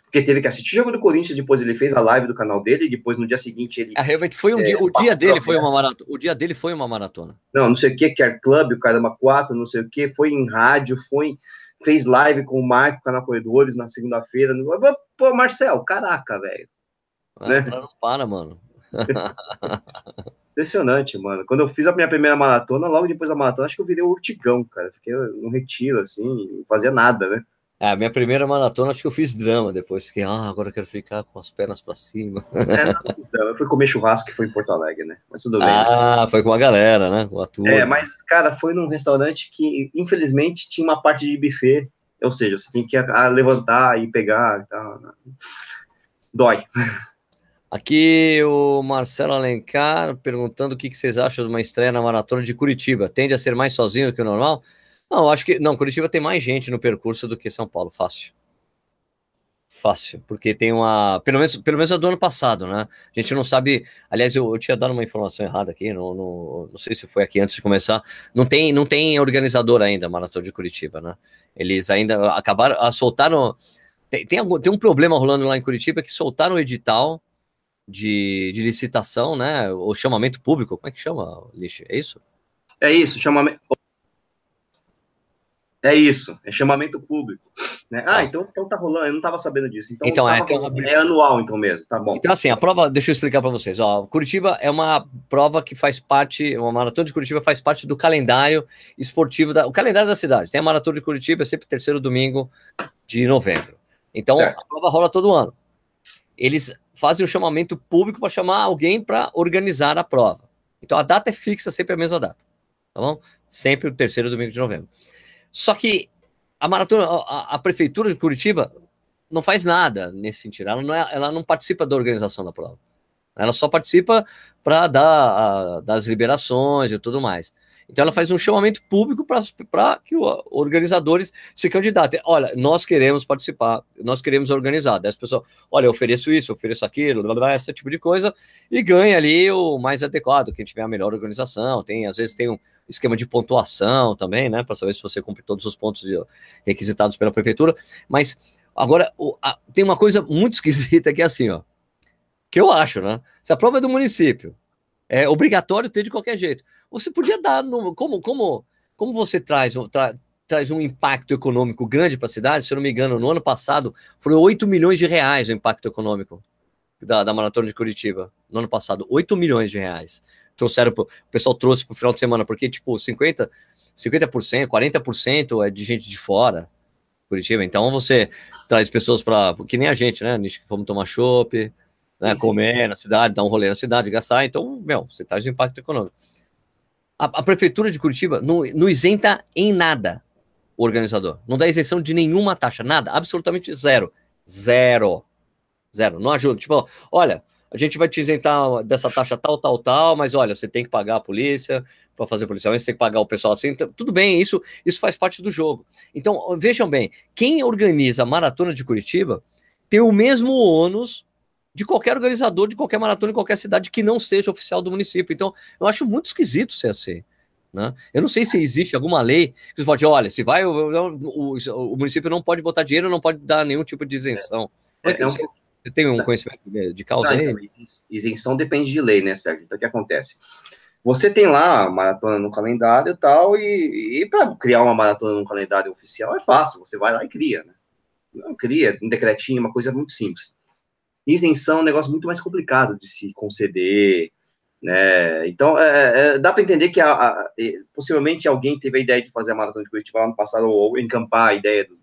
Porque teve que assistir o jogo do Corinthians, depois ele fez a live do canal dele, e depois no dia seguinte ele. É, realmente foi um é, dia, o dia dele foi uma maratona. O dia dele foi uma maratona. Não, não sei o que, Care Club, o Caramba 4, não sei o que, foi em rádio, foi fez live com o Marco, canal Corredores, na segunda-feira. Pô, Marcel, caraca, velho. Né? Não para, mano. Impressionante, mano. Quando eu fiz a minha primeira maratona, logo depois da maratona, acho que eu virei o urtigão, cara. Fiquei no retiro, assim, não fazia nada, né? É, a minha primeira maratona, acho que eu fiz drama depois. Fiquei, ah, agora eu quero ficar com as pernas para cima. É, não, eu fui comer churrasco que foi em Porto Alegre, né? Mas tudo bem. Né? Ah, né? foi com a galera, né? Com a turma. É, mas, cara, foi num restaurante que, infelizmente, tinha uma parte de buffet. Ou seja, você tem que levantar e pegar e tal. Né? Dói. Aqui o Marcelo Alencar perguntando o que vocês acham de uma estreia na maratona de Curitiba. Tende a ser mais sozinho do que o normal? Não, acho que. Não, Curitiba tem mais gente no percurso do que São Paulo, fácil. Fácil, porque tem uma. Pelo menos, pelo menos a do ano passado, né? A gente não sabe. Aliás, eu, eu tinha dado uma informação errada aqui, no, não sei se foi aqui antes de começar. Não tem, não tem organizador ainda, a Maratona de Curitiba, né? Eles ainda acabaram. Soltaram. Tem, tem, algum, tem um problema rolando lá em Curitiba que soltaram o edital de, de licitação, né? O chamamento público. Como é que chama, Lixe? É isso? É isso, chamamento. É isso, é chamamento público. Né? Ah, tá. então, então tá rolando, eu não estava sabendo disso. Então, então é, uma... é anual, então mesmo, tá bom. Então, assim, a prova, deixa eu explicar para vocês. Ó, Curitiba é uma prova que faz parte, uma maratona de Curitiba faz parte do calendário esportivo, da, o calendário da cidade. Tem a maratona de Curitiba, é sempre terceiro domingo de novembro. Então, certo. a prova rola todo ano. Eles fazem um chamamento público para chamar alguém para organizar a prova. Então, a data é fixa, sempre a mesma data. Tá bom? Sempre o terceiro domingo de novembro. Só que a maratona, a, a, prefeitura de Curitiba não faz nada nesse sentido. Ela não, é, ela não participa da organização da prova. Ela só participa para dar a, das liberações e tudo mais. Então ela faz um chamamento público para que os organizadores se candidatem. Olha, nós queremos participar, nós queremos organizar. Daí as pessoas, olha, eu ofereço isso, eu ofereço aquilo, blá, blá, esse tipo de coisa, e ganha ali o mais adequado, quem tiver a melhor organização. Tem, às vezes tem um esquema de pontuação também, né? Para saber se você cumpre todos os pontos requisitados pela prefeitura. Mas agora o, a, tem uma coisa muito esquisita que é assim, ó. Que eu acho, né? Se a prova é do município, é obrigatório ter de qualquer jeito. Você podia dar no, como como como você traz tra, traz um impacto econômico grande para a cidade, se eu não me engano, no ano passado foram 8 milhões de reais o impacto econômico da, da maratona de Curitiba. No ano passado, 8 milhões de reais. Trouxeram pro, o pessoal trouxe para o final de semana, porque tipo 50 50%, 40% é de gente de fora. Curitiba. Então você traz pessoas para que nem a gente, né? Fomos tomar chopp, né, comer na cidade, dar um rolê na cidade, gastar. Então, meu, você traz um impacto econômico. A, a, prefeitura de Curitiba não, não isenta em nada o organizador. Não dá isenção de nenhuma taxa, nada, absolutamente zero. Zero. Zero. Não ajuda. Tipo, olha, a gente vai te isentar dessa taxa tal, tal, tal, mas olha, você tem que pagar a polícia para fazer policiamento, você tem que pagar o pessoal assim. Então, tudo bem, isso, isso faz parte do jogo. Então, vejam bem, quem organiza a maratona de Curitiba tem o mesmo ônus de qualquer organizador de qualquer maratona em qualquer cidade que não seja oficial do município. Então, eu acho muito esquisito ser assim. Né? Eu não sei se existe alguma lei que você pode, olha, se vai, o, o, o, município não pode botar dinheiro, não pode dar nenhum tipo de isenção. É, é, é um... Você, tem um conhecimento de causa não, aí? Então, isenção depende de lei, né, Sérgio? Então, o que acontece? Você tem lá a maratona no calendário e tal, e, e para criar uma maratona no calendário oficial é fácil, você vai lá e cria, né? Não cria um decretinho, uma coisa muito simples. Isenção é um negócio muito mais complicado de se conceder, né? Então, é, é, dá para entender que a, a, possivelmente alguém teve a ideia de fazer a maratona de Curitiba lá no passado, ou encampar a ideia do,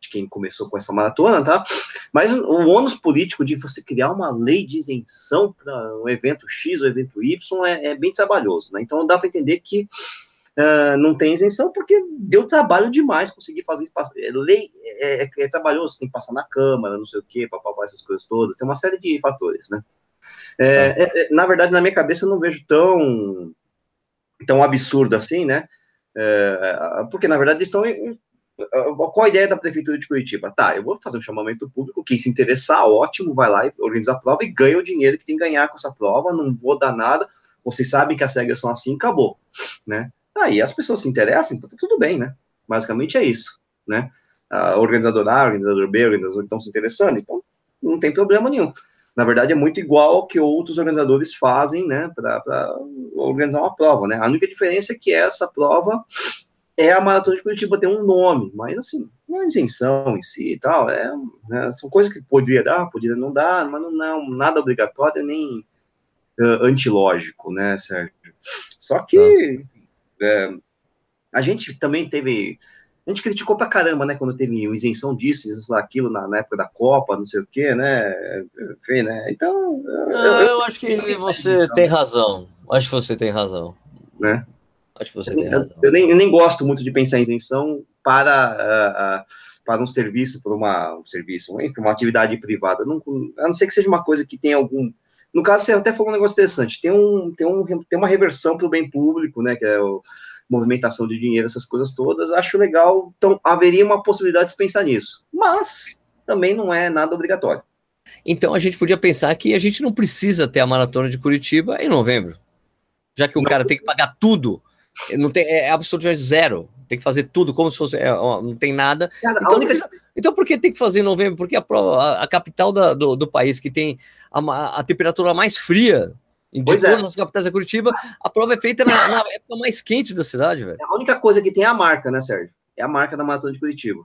de quem começou com essa maratona, tá? Mas o ônus político de você criar uma lei de isenção para um evento X ou evento Y é, é bem trabalhoso, né? Então, dá para entender que Uh, não tem isenção porque deu trabalho demais conseguir fazer é, lei é, é, é, trabalhoso, tem que passar na Câmara, não sei o que, papapá, essas coisas todas, tem uma série de fatores, né? É, é. é, na verdade, na minha cabeça, eu não vejo tão, tão absurdo assim, né? Porque, na verdade, estão. Qual a ideia da Prefeitura de Curitiba? Tá, eu vou fazer um chamamento público, quem se interessar, ótimo, vai lá e organiza a prova e ganha o dinheiro que tem que ganhar com essa prova, não vou dar nada, vocês sabem que as regras são assim, acabou, né? Aí as pessoas se interessam, então tá tudo bem, né? Basicamente é isso, né? A organizador A, organizador B, organizador estão se interessando, então não tem problema nenhum na verdade, é muito igual ao que outros organizadores fazem, né, para organizar uma prova, né? A única diferença é que essa prova é a Maratona de Curitiba, tem um nome, mas assim, não é isenção em si e tal, é, né, são coisas que poderia dar, poderia não dar, mas não é nada obrigatório nem uh, antilógico, né, Sérgio? Só que tá. É, a gente também teve a gente criticou pra caramba, né, quando teve isenção disso, isenção daquilo na, na época da Copa, não sei o quê, né, enfim, né, então... Eu, eu, eu acho que você tem razão, acho que você tem razão. Né? Acho que você tem razão. Eu, nem, eu nem gosto muito de pensar em isenção para, uh, uh, para um serviço, para uma, um serviço, enfim, uma atividade privada, não, a não ser que seja uma coisa que tem algum... No caso, você até falou um negócio interessante, tem, um, tem, um, tem uma reversão para o bem público, né, que é o movimentação de dinheiro, essas coisas todas, acho legal. Então, haveria uma possibilidade de pensar nisso. Mas também não é nada obrigatório. Então, a gente podia pensar que a gente não precisa ter a maratona de Curitiba em novembro. Já que o não cara precisa. tem que pagar tudo. Não tem, é absolutamente zero. Tem que fazer tudo como se fosse. É, não tem nada. Cara, então, única... então, por que tem que fazer em novembro? Porque a, a, a capital da, do, do país que tem a, a temperatura mais fria em pois todas é. as capitais da Curitiba, a prova é feita na, na, época mais quente da cidade, velho. A única coisa que tem é a marca, né, Sérgio? É a marca da Maratona de Curitiba.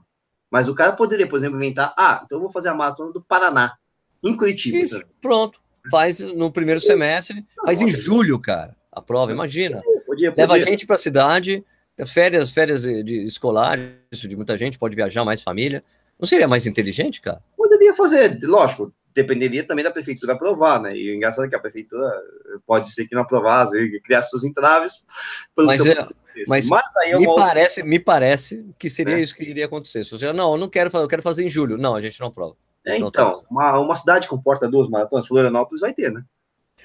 Mas o cara poderia, por exemplo, inventar, ah, então eu vou fazer a Maratona do Paraná, em Curitiba. Isso, pronto. Faz no primeiro semestre, faz em julho, cara, a prova, imagina. Podia, podia. Leva a gente para a cidade, férias, férias de escolares, de muita gente, pode viajar, mais família. Não seria mais inteligente, cara? Poderia fazer, lógico, dependeria também da prefeitura aprovar, né? E o engraçado é que a prefeitura pode ser que não aprovasse, criar seus entraves mas, seu... é, mas, mas aí me parece, outra... me parece que seria é. isso que iria acontecer. Se você não, eu não quero fazer, eu quero fazer em julho. Não, a gente não aprova. É, então, uma, uma cidade comporta duas maratonas, Florianópolis vai ter, né?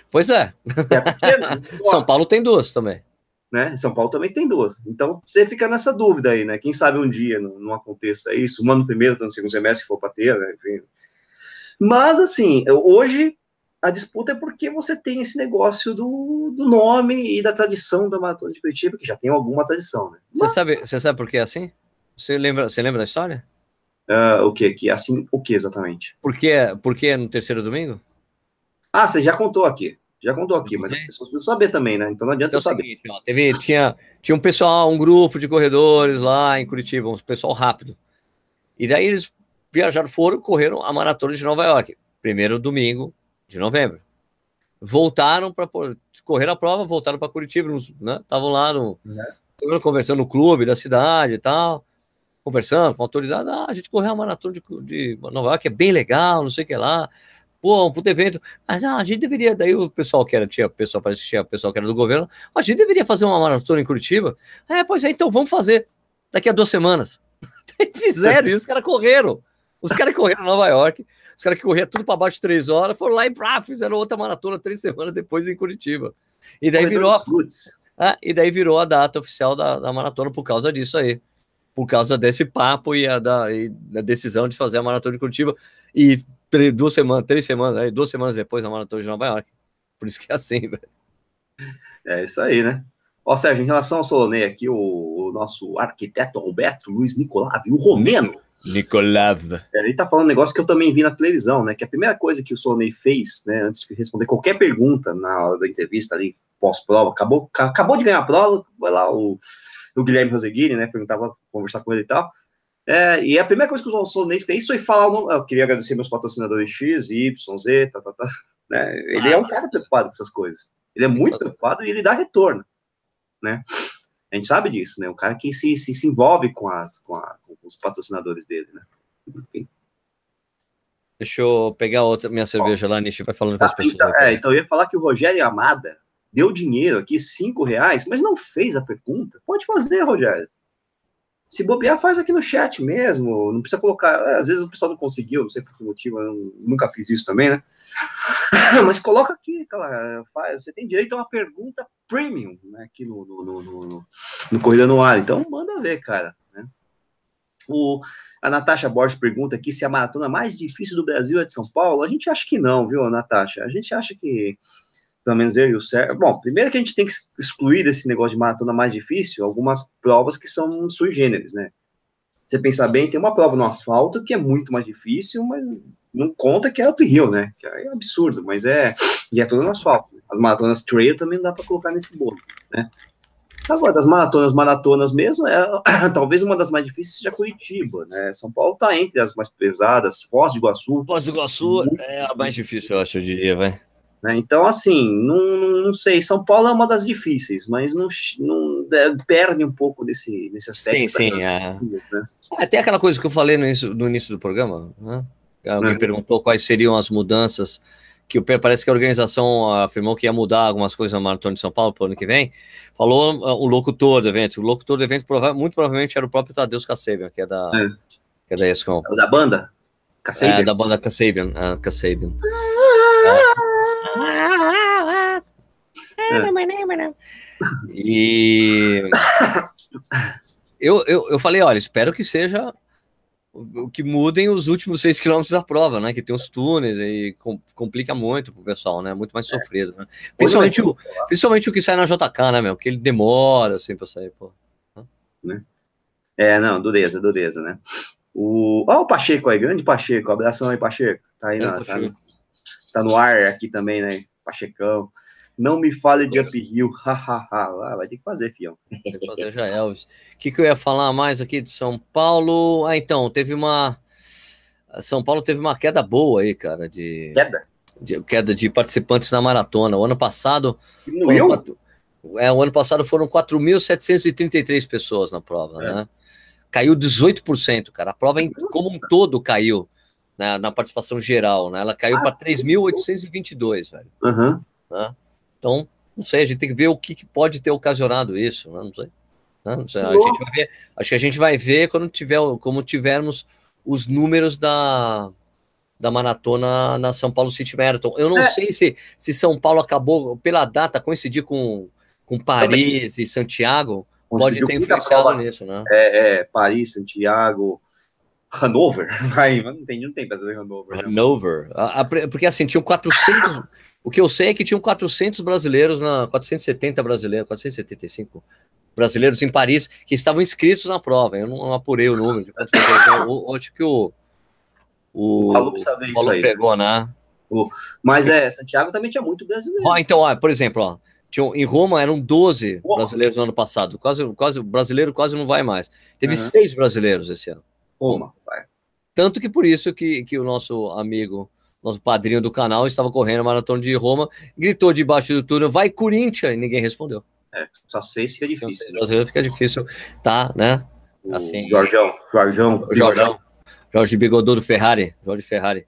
Pois é. é pequena, São Paulo tem duas também. Né? São Paulo também tem duas. Então, você fica nessa dúvida aí, né? Quem sabe um dia não, não aconteça isso, um ano primeiro, no segundo semestre, se for para ter, né? Enfim, mas, assim, hoje a disputa é porque você tem esse negócio do, do nome e da tradição da Maratona de Curitiba, que já tem alguma tradição, né? Você sabe, você sabe por que é assim? Você lembra, você lembra da história? Uh, o que? Que é assim, o que exatamente? Por que, por que no terceiro domingo? Ah, você já contou aqui. Já contou aqui, mas as pessoas precisam saber também, né? Então não adianta então, eu saber. Seguinte, ó, teve, tinha, tinha um pessoal, um grupo de corredores lá em Curitiba, um pessoal rápido. E daí eles viajaram, foram, correram a maratona de Nova York, primeiro domingo de novembro. Voltaram para correr a prova, voltaram para Curitiba, estavam né? lá no, é. conversando no clube da cidade e tal, conversando com a autoridade. Ah, a gente correu a maratona de, de Nova York, é bem legal, não sei o que lá. Pô, um puto evento. Mas ah, a gente deveria. Daí o pessoal que era, tinha pessoal, parece que tinha pessoal que era do governo, a gente deveria fazer uma maratona em Curitiba. É, pois é, então vamos fazer daqui a duas semanas. fizeram e os caras correram. Os caras correram em Nova York, os caras que corriam tudo para baixo de três horas, foram lá e pá, fizeram outra maratona três semanas depois em Curitiba. E daí virou. A, ah, e daí virou a data oficial da, da maratona por causa disso aí. Por causa desse papo e a da, e da decisão de fazer a maratona de Curitiba. E três, duas semanas, três semanas, aí, duas semanas depois da maratona de Nova York. Por isso que é assim, velho. É isso aí, né? Ó, Sérgio, em relação ao Solonei aqui, o, o nosso arquiteto Alberto Luiz Nicolave, o romeno, Nicolave. É, ele tá falando um negócio que eu também vi na televisão, né? Que a primeira coisa que o Solonei fez, né, antes de responder qualquer pergunta na hora da entrevista ali, pós-prova, acabou, acabou de ganhar a prova, vai lá o, o Guilherme Roseguini, né? Perguntava, conversar com ele e tal. É, e a primeira coisa que o Solonei fez foi falar o nome. Eu queria agradecer meus patrocinadores X, Y, Z, tá, tá, tá. Né? Ele ah, é um cara preocupado com essas coisas. Ele é muito preocupado e ele dá retorno, né? A gente sabe disso, né? Um cara que se, se, se envolve com, as, com, a, com os patrocinadores dele, né? Enfim. Deixa eu pegar outra minha cerveja Bom, lá, Nishi, vai falando tá, com as pessoas. Então, é, então eu ia falar que o Rogério Amada deu dinheiro aqui, cinco reais, mas não fez a pergunta. Pode fazer, Rogério. Se bobear, faz aqui no chat mesmo. Não precisa colocar. É, às vezes o pessoal não conseguiu, não sei por que motivo, eu nunca fiz isso também, né? Mas coloca aqui, cara. Você tem direito a uma pergunta premium né, aqui no, no, no, no, no Corrida no Ar. Então, manda ver, cara. Né? O, a Natasha Borges pergunta aqui se a maratona mais difícil do Brasil é de São Paulo. A gente acha que não, viu, Natasha? A gente acha que pelo menos eu e o Sérgio. Bom, primeiro que a gente tem que excluir desse negócio de maratona mais difícil algumas provas que são sui generis, né? Você pensar bem, tem uma prova no asfalto que é muito mais difícil, mas não conta que é uphill, né? Que é absurdo, mas é. E é tudo no asfalto. As maratonas trail também não dá para colocar nesse bolo, né? Agora, das maratonas, maratonas mesmo, é, talvez uma das mais difíceis seja Curitiba, né? São Paulo tá entre as mais pesadas, Foz do Iguaçu. Foz do Iguaçu é a mais difícil, eu acho, eu diria, vai. Né? Então, assim, não, não sei, São Paulo é uma das difíceis, mas não, não é, perde um pouco desse, desse aspecto. Sim, sim. É. Né? É, tem aquela coisa que eu falei no início, no início do programa, né? Alguém é. perguntou quais seriam as mudanças que o parece que a organização afirmou que ia mudar algumas coisas na Maratona de São Paulo para o ano que vem. Falou uh, o locutor do evento. O locutor do evento prova muito provavelmente era o próprio Tadeus Kasabian, que é da, é. Que é da ESCOM. É da banda? Kasabian. É, da banda Kasabian. Uh, Kasabian. É. E eu, eu, eu falei, olha, espero que seja o que mudem os últimos seis quilômetros da prova, né? Que tem os túneis e complica muito pro pessoal, né? Muito mais é. sofrido, né? Principalmente, o, principalmente o que sai na JK, né, meu? Que ele demora assim pra sair, pô. Né? É, não, dureza, dureza, né? O... Ó, o Pacheco aí, grande Pacheco, abração aí, Pacheco. Tá aí, na, tá, tá no ar aqui também, né? Pachecão. Não me fale de uphill, hahaha. ah, vai ter que fazer, fião. Tem que fazer já, Elvis. O que, que eu ia falar mais aqui de São Paulo? Ah, então, teve uma. São Paulo teve uma queda boa aí, cara, de. Queda? De, queda de participantes na maratona. O ano passado. Diminuiu? Quatro, é, o ano passado foram 4.733 pessoas na prova, é. né? Caiu 18%, cara. A prova em, como um todo caiu né, na participação geral, né? Ela caiu ah, para 3.822, velho. Uhum. Né? Então, não sei, a gente tem que ver o que, que pode ter ocasionado isso, né? não sei. Né? Não sei a gente vai ver, acho que a gente vai ver quando tiver, como tivermos os números da, da maratona na São Paulo City Marathon. Eu não é. sei se, se São Paulo acabou, pela data, coincidir com, com Paris Também. e Santiago, pode ter influenciado nisso, né? É, é, Paris, Santiago, Hanover, Ai, não tem, não tem brasileiro Hanover. Né? Hanover, a, a, porque assim, tinham 400, o que eu sei é que tinham 400 brasileiros, na 470 brasileiros, 475 brasileiros em Paris que estavam inscritos na prova. Eu não apurei o número eu, acho que o o, isso Paulo pegou, né? Mas é, Santiago também tinha muito brasileiro. Ó, então, ó, por exemplo, ó, tinha, em Roma eram 12 brasileiros no ano passado. Quase, quase, o brasileiro quase não vai mais. Teve uhum. seis brasileiros esse ano. Roma, vai. Tanto que por isso que, que o nosso amigo nosso padrinho do canal, estava correndo a maratona de Roma, gritou debaixo do túnel, vai Corinthians, e ninguém respondeu. É, só seis fica difícil. Então, né? fica difícil, tá, né? Assim, Jorjão, Jorjão, Jorjão, Jorge Bigodô do Ferrari, Jorge Ferrari.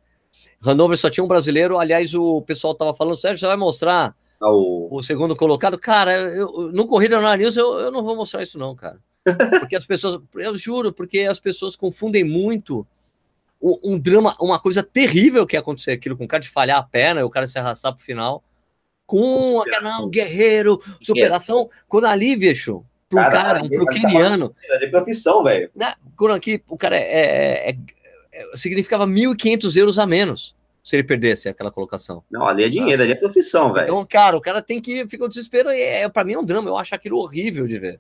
Hanover só tinha um brasileiro, aliás, o pessoal tava falando, Sérgio, você vai mostrar ah, o... o segundo colocado? Cara, eu, no Corrida no News eu, eu não vou mostrar isso não, cara. Porque as pessoas, eu juro, porque as pessoas confundem muito um, drama, uma coisa terrível que ia acontecer aquilo com o cara de falhar a perna e o cara se arrastar pro final. Com aquela, não, guerreiro, superação. Quando ali, bicho, pro cara, cara um pro keniano. É de profissão, velho. Né, quando aqui o cara é, é, é, significava 1.500 euros a menos se ele perdesse aquela colocação. Não, ali é dinheiro, ali é profissão, velho. Então, cara, o cara tem que ficar o desespero. É, para mim é um drama, eu acho aquilo horrível de ver.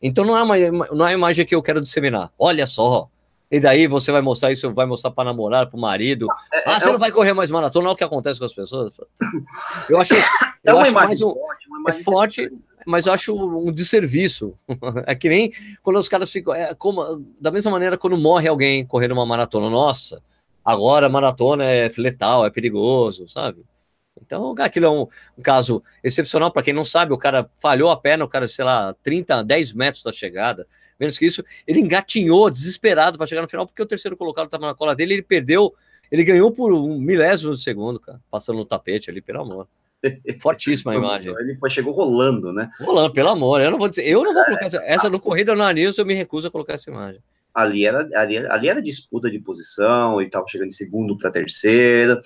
Então não é uma, não é a imagem que eu quero disseminar. Olha só. E daí você vai mostrar isso, vai mostrar para namorada, para o marido. É, é, ah, você é, não vai correr mais maratona, não é o que acontece com as pessoas. Eu acho, é eu acho mais um, forte, é forte, mas eu acho um desserviço. É que nem quando os caras ficam, é como, da mesma maneira quando morre alguém correndo uma maratona. Nossa, agora a maratona é letal, é perigoso, sabe? Então, aquilo é um, um caso excepcional. Para quem não sabe, o cara falhou a perna, o cara, sei lá, 30, 10 metros da chegada, menos que isso. Ele engatinhou, desesperado para chegar no final, porque o terceiro colocado estava na cola dele. Ele perdeu, ele ganhou por um milésimo de segundo, cara, passando no tapete ali, pelo amor. Fortíssima a imagem. Ele foi, chegou rolando, né? Rolando, pelo amor. Eu não vou dizer, eu não vou colocar essa, essa no Corrida News, eu me recuso a colocar essa imagem ali era, ali, ali era disputa de posição e tava chegando de segundo para terceiro.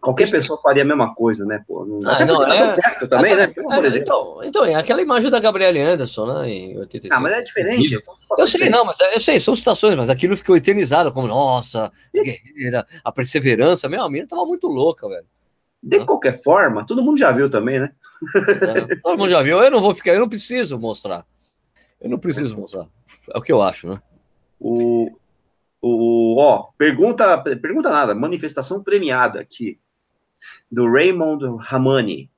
Qualquer pessoa faria a mesma coisa, né? Pô, não, ah, até não, é, perto também, né? É, então, então, é aquela imagem da Gabriela Anderson, né? Em 85. Ah, mas é diferente. Eu sei, não, mas eu sei, são situações, mas aquilo ficou eternizado como, nossa, guerreira, a perseverança. Meu, a menina tava muito louca, velho. De qualquer forma, todo mundo já viu também, né? É, todo mundo já viu. Eu não vou ficar, eu não preciso mostrar. Eu não preciso mostrar. É o que eu acho, né? O, o, ó, pergunta, pergunta nada, manifestação premiada aqui, do Raymond Ramani.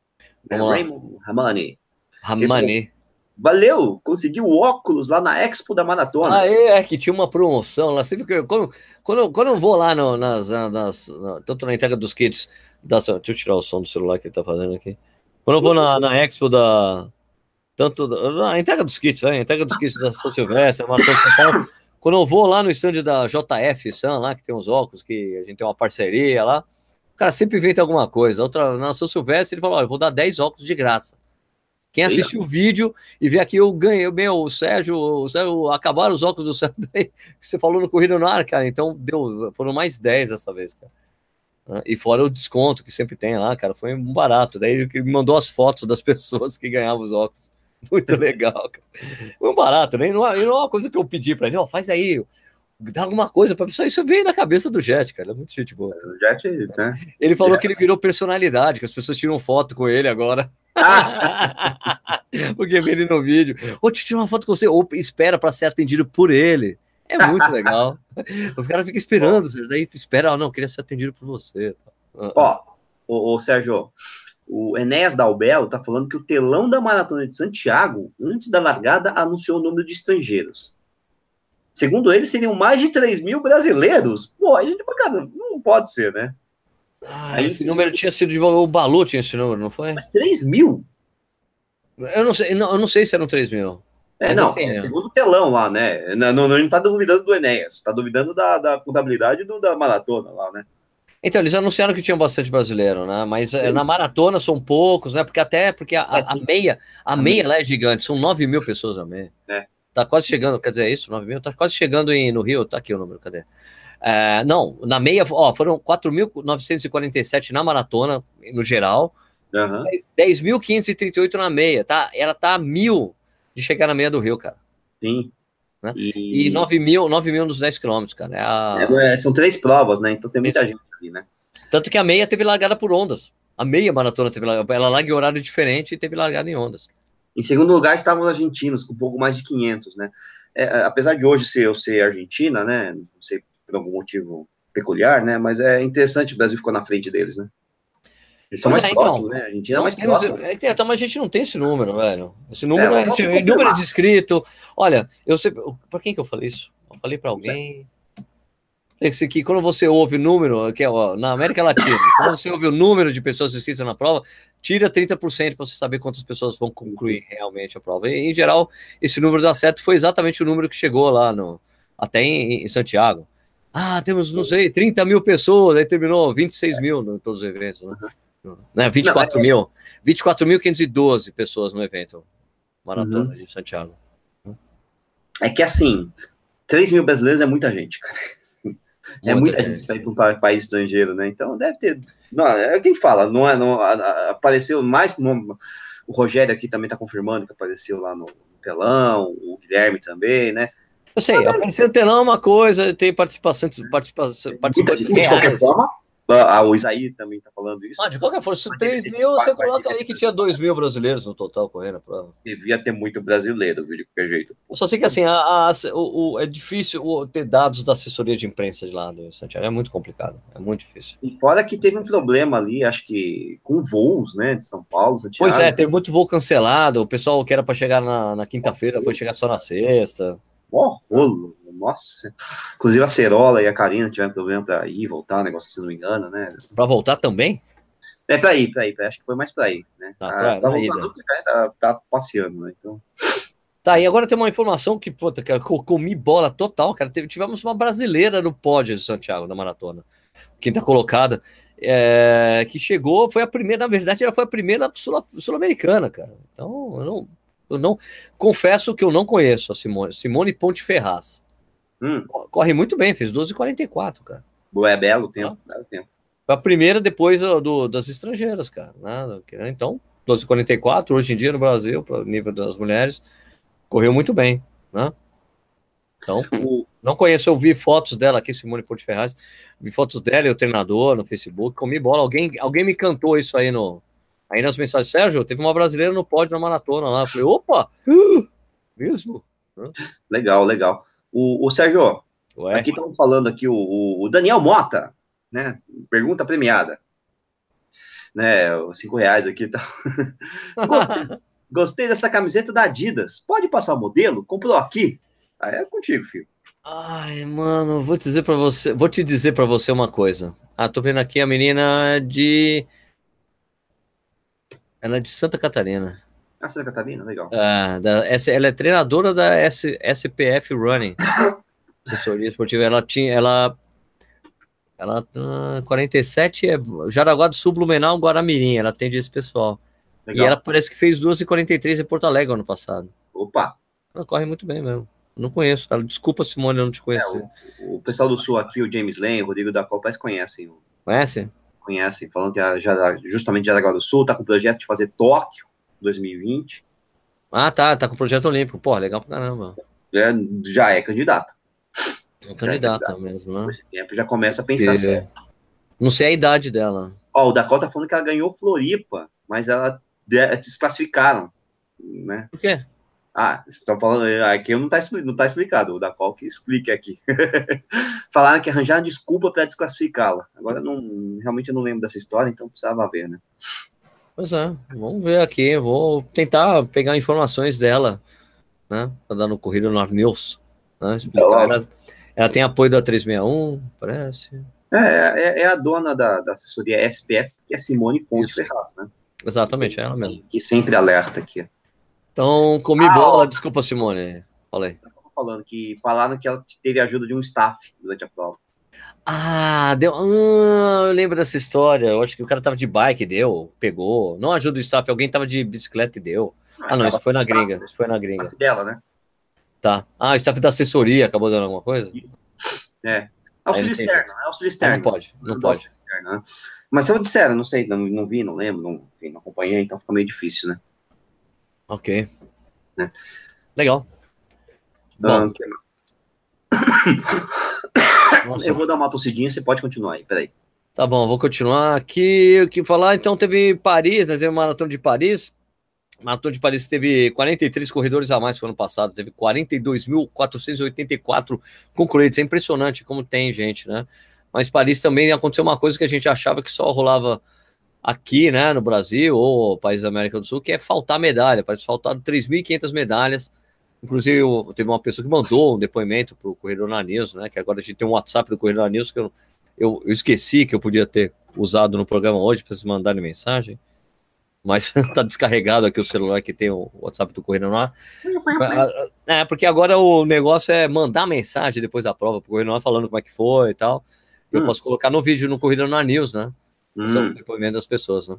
É, Raymond Ramani. Ramani. Valeu, conseguiu óculos lá na Expo da Maratona. Ah, é, que tinha uma promoção lá. Sempre que quando, quando, quando eu vou lá no, nas, nas, tanto na entrega dos kits, da, deixa eu tirar o som do celular que ele tá fazendo aqui. Quando eu vou na, na Expo da. Tanto. Na entrega dos kits, vai, entrega dos kits da São Silvestre, Maratona de São Paulo. Quando eu vou lá no estande da JF Sun, lá, que tem uns óculos, que a gente tem uma parceria lá, o cara sempre inventa alguma coisa. Outra, na São Silvestre, ele falou: eu vou dar 10 óculos de graça. Quem assistiu o vídeo e vê aqui, eu ganhei, bem, o Sérgio, o Sérgio, acabaram os óculos do Sérgio, que você falou no Corrida no Ar, cara, então deu, foram mais 10 dessa vez, cara. E fora o desconto que sempre tem lá, cara, foi um barato. Daí ele me mandou as fotos das pessoas que ganhavam os óculos. Muito legal, cara. Foi um barato, né? Não, é, não é uma coisa que eu pedi para ele, ó, oh, faz aí, dá alguma coisa para pessoa. Isso veio na cabeça do Jet, cara. É muito gente boa. O Jet, né? Ele falou Jet. que ele virou personalidade, que as pessoas tiram foto com ele agora. Ah. Porque vê ele no vídeo. Ou te tira uma foto com você, ou espera para ser atendido por ele. É muito legal. O cara fica esperando, daí espera, oh, não, queria ser atendido por você. Ó, ô Sérgio, o Enéas Dalbello está falando que o telão da Maratona de Santiago, antes da largada, anunciou o número de estrangeiros. Segundo ele, seriam mais de 3 mil brasileiros. Pô, a gente, cara, não pode ser, né? Ah, Aí, esse número tinha sido divulgado, o Balu tinha esse número, não foi? Mas 3 mil? Eu não sei, não, eu não sei se eram 3 mil. É, não, assim, é. segundo o telão lá, né? Não, não, não tá duvidando do Enéas, tá duvidando da, da contabilidade do, da maratona lá, né? Então, eles anunciaram que tinham bastante brasileiro, né? Mas Sim. Eh, na maratona são poucos, né? Porque até porque a, a, a meia, a, meia lá é gigante, são 9 mil pessoas a meia. É. Tá quase chegando, quer dizer, é isso? 9 mil? Tá quase chegando em, no Rio, tá aqui o número, cadê? É, não, na meia, ó, foram 4.947 na maratona, no geral, uhum. 10.538 na meia, tá? Ela tá a mil de chegar na meia do Rio, cara. Sim. Né? E... e 9 mil, 9 mil nos 10 quilômetros, cara. É a... é, são três provas, né? Então tem muita Isso. gente ali, né? Tanto que a meia teve largada por ondas. A meia maratona teve largada. Ela larga em horário diferente e teve largada em ondas. Em segundo lugar estavam os argentinos, com um pouco mais de 500, né? É, apesar de hoje ser, eu ser argentina, né? Não sei por algum motivo peculiar, né? Mas é interessante o Brasil ficou na frente deles, né? Eles são mais é, próximos, então, né? A Argentina é mais próxima. É, então, mas a gente não tem esse número, velho. Esse número é, é esse, número é descrito. Olha, eu sei. Para quem que eu falei isso? Eu falei para alguém. Esse aqui, quando você ouve o número, que é ó, na América Latina, quando você ouve o número de pessoas inscritas na prova, tira 30% para você saber quantas pessoas vão concluir realmente a prova. E, em geral, esse número dá certo foi exatamente o número que chegou lá no, até em, em Santiago. Ah, temos, não sei, 30 mil pessoas, aí terminou 26 mil em todos os eventos, né? Né, 24 não, é... mil. 24.512 pessoas no evento Maratona uhum. de Santiago. É que assim, 3 mil brasileiros é muita gente, cara. É muita, gente para ir para um país estrangeiro, né? Então deve ter. Não, é quem fala, não é? Não, apareceu mais. o Rogério aqui também está confirmando que apareceu lá no telão, o Guilherme também, né? Eu sei, aparecendo telão é uma coisa, tem participação, participação, participação de qualquer forma, ah, o Isaí também está falando isso. Ah, de qualquer forma, se 3 mil, você coloca aí que tinha 2 mil brasileiros no total correndo a prova. Devia ter muito brasileiro, viu, de qualquer jeito. Eu só sei que assim, a, a, o, o, é difícil ter dados da assessoria de imprensa de lá do Santiago. É muito complicado, é muito difícil. E fora que teve um problema ali, acho que com voos, né, de São Paulo, Santiago. Pois é, teve muito voo cancelado. O pessoal que era para chegar na, na quinta-feira foi chegar só na sexta. Mó rolo, nossa. Inclusive a Cerola e a Karina tiveram problema para ir voltar, o negócio, se não me engano, né? Para voltar também? É para ir, para ir, pra, acho que foi mais para ir, né? Tá, pra, ah, pra voltar, não, porque tá, tá passeando, né? Então. Tá, e agora tem uma informação que, puta, cara, comi bola total, cara. tivemos uma brasileira no pódio de Santiago, da maratona. Quinta colocada. É, que chegou, foi a primeira, na verdade, ela foi a primeira sul-americana, cara. Então, eu não, eu não confesso que eu não conheço a Simone, Simone Ponte Ferraz. Hum. Corre muito bem, fez 12,44, cara. É belo tempo, ah. belo tempo. A primeira depois do, das estrangeiras, cara. Né? Então, 12,44, hoje em dia no Brasil, para o nível das mulheres, correu muito bem, né? Então, não conheço, eu vi fotos dela aqui, Simone Ponte Ferraz, vi fotos dela e o treinador no Facebook, comi bola, alguém, alguém me cantou isso aí no, aí nas mensagens, Sérgio, teve uma brasileira no pódio na maratona lá, eu falei, opa, mesmo? Legal, legal. O, o Sérgio, Ué? aqui estamos falando aqui o, o, Daniel Mota, né? Pergunta premiada. Né, os cinco reais aqui tá. gostei, gostei dessa camiseta da Adidas. Pode passar o modelo? Comprou aqui. Aí é contigo, filho. Ai, mano, vou te dizer para você, vou te dizer para você uma coisa. Ah, tô vendo aqui a menina de ela é de Santa Catarina. Ah, Santa Catarina, legal. Ah, da, ela é treinadora da S, SPF Running, assessoria esportiva. Ela tinha, ela, ela uh, 47 é Jaraguá do Sul, Blumenau, Guaramirim. Ela atende esse pessoal. Legal. E ela parece que fez 2h43 em Porto Alegre ano passado. Opa! Ela corre muito bem mesmo. Não conheço. Ela, desculpa, Simone, eu não te conheço. É, o, o, pessoal do Sul aqui, o James Lane, o Rodrigo da Copa, conhecem. Conhece? Conhecem, falando que a, justamente Jaraguá do Sul está com o projeto de fazer Tóquio 2020. Ah, tá, tá com o projeto olímpico. Pô, legal pra caramba. Já, já é candidato. É candidata é mesmo, né? Esse tempo já começa a pensar assim. Não sei a idade dela. Ó, o Dakota tá falando que ela ganhou Floripa, mas ela desclassificaram, né? Por quê? Ah, estão falando aqui não tá, não tá explicado, o da qual que explique aqui. Falaram que arranjaram desculpa para desclassificá-la. Agora não, realmente eu não lembro dessa história, então precisava ver, né? Pois é, vamos ver aqui. Vou tentar pegar informações dela, né? Tá dando corrida no News. Né? Ela, ela, tem apoio da 361, parece. É, é, é a dona da, da, assessoria SPF, que é Simone Ponte. Ferraz, né? Exatamente, é ela mesmo. Que sempre alerta aqui. Então, comi ah, bola, ó, desculpa, Simone. Falei. Falando que falaram que ela teve ajuda de um staff durante a prova. Ah, deu. Ah, eu lembro dessa história. Eu acho que o cara tava de bike, deu, pegou. Não ajuda o staff, alguém tava de bicicleta e deu. Ah, não, isso foi na gringa. Isso foi na gringa. dela, né? Tá. Ah, o staff da assessoria acabou dando alguma coisa? É. Auxílio externo, é auxílio externo. não pode, não, pode. Externo, né? Mas se eu disser, não sei, não, não vi, não lembro, não, enfim, não acompanhei, então fica meio difícil, né? Ok. Né? Legal. Bom. Okay. eu vou dar uma tossidinha, você pode continuar aí, peraí. Tá bom, vou continuar aqui. O que falar? Então, teve Paris, né? Teve o Maratona de Paris. Maratona de Paris teve 43 corredores a mais que o ano passado, teve 42.484 concluídos. É impressionante como tem gente, né? Mas Paris também aconteceu uma coisa que a gente achava que só rolava aqui, né, no Brasil ou países da América do Sul, que é faltar medalha. Parece faltaram 3.500 medalhas Inclusive, eu, teve uma pessoa que mandou um depoimento para o Corredor na News, né? Que agora a gente tem um WhatsApp do Corredor na News que eu, eu, eu esqueci que eu podia ter usado no programa hoje para vocês mandarem mensagem. Mas tá descarregado aqui o celular que tem o WhatsApp do Corredor lá. É, porque agora o negócio é mandar mensagem depois da prova para o Corredor falando como é que foi e tal. Eu hum. posso colocar no vídeo no Corredor na News, né? Hum. São depoimento das pessoas, né?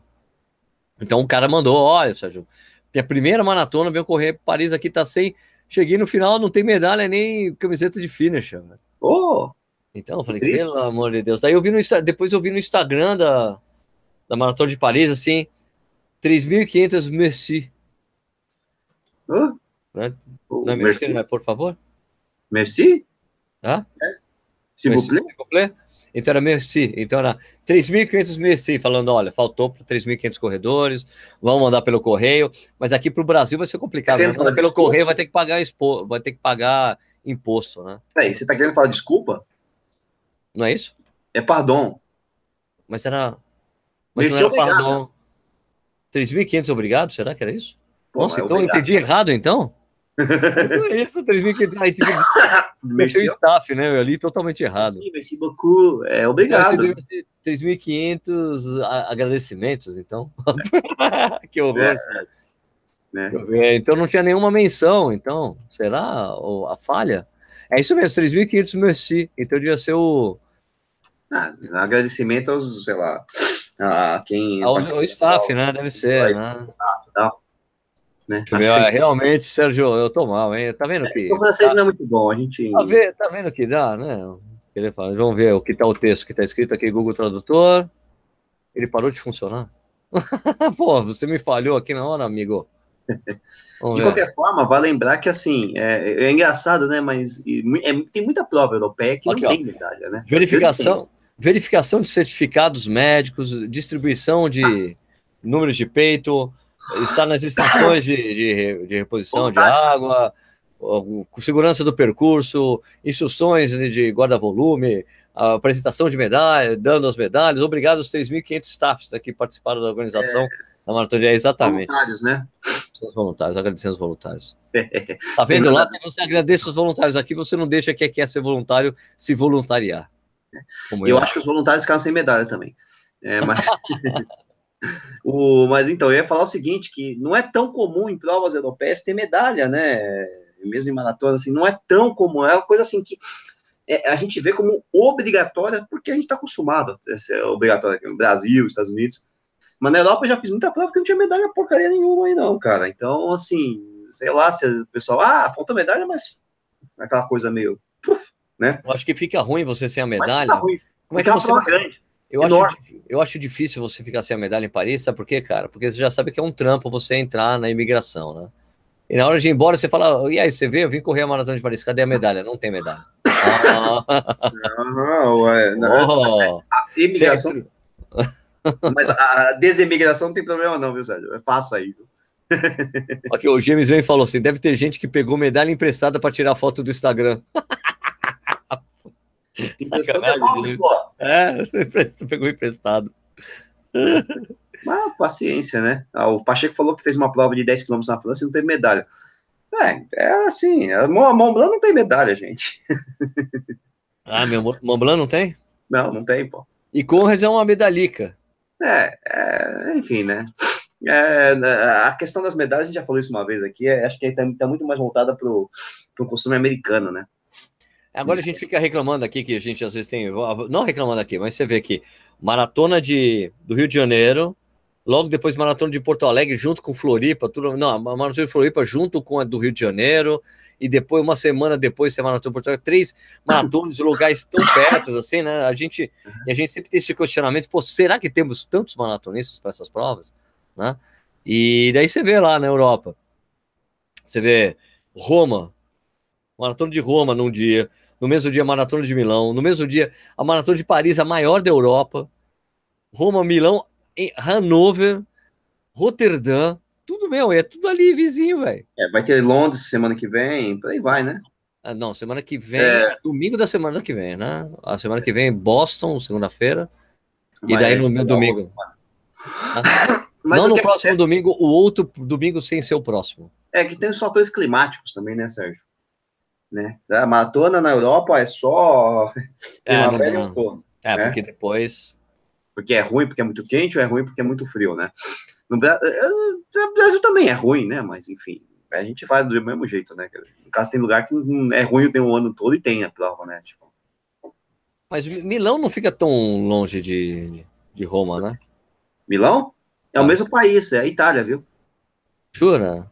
Então o cara mandou, olha, Sérgio, minha primeira maratona, veio correr Paris aqui, tá sem. Cheguei no final, não tem medalha nem camiseta de finisher. Oh! Então, eu falei, pelo amor de Deus. Daí eu vi no depois eu vi no Instagram da, da Maratona de Paris, assim, 3.500 merci. Uh? Né? Uh, não é merci, merci. Não é, por favor? Merci? Hã? É. S'il vous plaît? Então era merci. Então era 3.500 merci, falando, olha, faltou para 3.500 corredores, vamos mandar pelo correio, mas aqui para o Brasil vai ser complicado. Né? Mandar pelo correio vai ter que pagar expo, vai ter que pagar imposto, né? Peraí, você está querendo falar desculpa? Não é isso? É pardon. Mas era. Mas não era pardon. 3.500 obrigado? Será que era isso? Pô, Nossa, então obrigado. eu entendi errado, então? É isso, 3.500. Aí tive seu staff, né? Eu ali totalmente errado. Sim, merci beaucoup. É, obrigado. 3.500 agradecimentos, então. que horror, é. Né? Então não tinha nenhuma menção, então, será a falha? É isso mesmo, 3.500 merci. Então devia ser o. Ah, agradecimento aos, sei lá, a quem. Ao, ao staff, né? Deve ser. Né? Staff, tal. Né? Ver, realmente, Sérgio, eu tô mal, hein? Tá vendo que. O francês tá, não é muito bom, a gente. Tá, vendo, tá vendo que dá, né? Ele fala, vamos ver o que tá o texto que tá escrito aqui, Google Tradutor. Ele parou de funcionar. Pô, você me falhou aqui na hora, amigo. de qualquer forma, vai lembrar que assim é, é engraçado, né? Mas é, tem muita prova europeia que aqui, não ó, tem medalha, né? Verificação, verificação de certificados médicos, distribuição de números de peito, está nas estações de, de, de reposição de água, segurança do percurso, instruções de guarda-volume, apresentação de medalha, dando as medalhas. Obrigado aos 3.500 staffs que participaram da organização é, da maratona. É, exatamente. Voluntários, né? Os voluntários, agradecendo os voluntários. Tá vendo lá? Você agradece os voluntários aqui, você não deixa quem quer ser voluntário se voluntariar. eu, eu acho que os voluntários ficam sem medalha também. É, mas... O, mas então, eu ia falar o seguinte, que não é tão comum em provas europeias ter medalha, né? Mesmo em maratona, assim, não é tão comum, é uma coisa assim que é, a gente vê como obrigatória, porque a gente está acostumado a ser obrigatória aqui no Brasil, Estados Unidos. Mas na Europa eu já fiz muita prova que não tinha medalha porcaria nenhuma aí, não, cara. Então, assim, sei lá, se o pessoal, ah, aponta medalha, mas aquela coisa meio. Puf, né? Eu acho que fica ruim você sem a medalha. Mas ruim. Como é que é você. Grande. Eu acho, eu acho difícil você ficar sem a medalha em Paris, sabe por quê, cara? Porque você já sabe que é um trampo você entrar na imigração, né? E na hora de ir embora, você fala, e aí, você vê, eu vim correr a maratona de Paris, cadê a medalha? Não tem medalha. Ah. Não, ué, não. Oh, a imigração... Mas a desemigração não tem problema não, viu, Sérgio? Passa aí, viu? Aqui, o James vem e falou assim, deve ter gente que pegou medalha emprestada para tirar foto do Instagram. É, tu pegou emprestado. Mas paciência, né? Ah, o Pacheco falou que fez uma prova de 10 km na França e não teve medalha. É, é assim, a Mont Blanc não tem medalha, gente. Ah, meu Mont Blanc não tem? Não, não tem, pô. E Conrads é uma medalhica. É, é enfim, né? É, a questão das medalhas, a gente já falou isso uma vez aqui, é, acho que está tá muito mais voltada para o costume americano, né? Agora a gente fica reclamando aqui que a gente às vezes tem. Não reclamando aqui, mas você vê aqui. Maratona de, do Rio de Janeiro, logo depois maratona de Porto Alegre junto com Floripa, tudo, não, a maratona de Floripa junto com a do Rio de Janeiro, e depois, uma semana depois, tem a maratona de Porto Alegre, três maratonas de lugares tão perto assim, né? A gente, e a gente sempre tem esse questionamento, pô, será que temos tantos maratonistas para essas provas? Né? E daí você vê lá na Europa, você vê Roma, maratona de Roma num dia, no mesmo dia a maratona de Milão, no mesmo dia a maratona de Paris, a maior da Europa, Roma, Milão, Hanover, Roterdã, tudo meu, é tudo ali vizinho, velho. É, vai ter Londres semana que vem, por aí vai, né? Ah, não, semana que vem, é... domingo da semana que vem, né? A semana que vem, Boston, segunda-feira, e daí no meu domingo. Ah, não no próximo domingo, o outro domingo sem ser o próximo. É que tem os fatores climáticos também, né, Sérgio? Né? A maratona na Europa é só é, não, não. é né? porque depois porque é ruim porque é muito quente ou é ruim porque é muito frio, né? No Brasil, é, é, Brasil também é ruim, né? Mas enfim, a gente faz do mesmo jeito, né? No caso tem lugar que é ruim tem o ano todo e tem a prova, né? Tipo. Mas Milão não fica tão longe de, de Roma, né? Milão? É ah. o mesmo país, é a Itália, viu? Jura?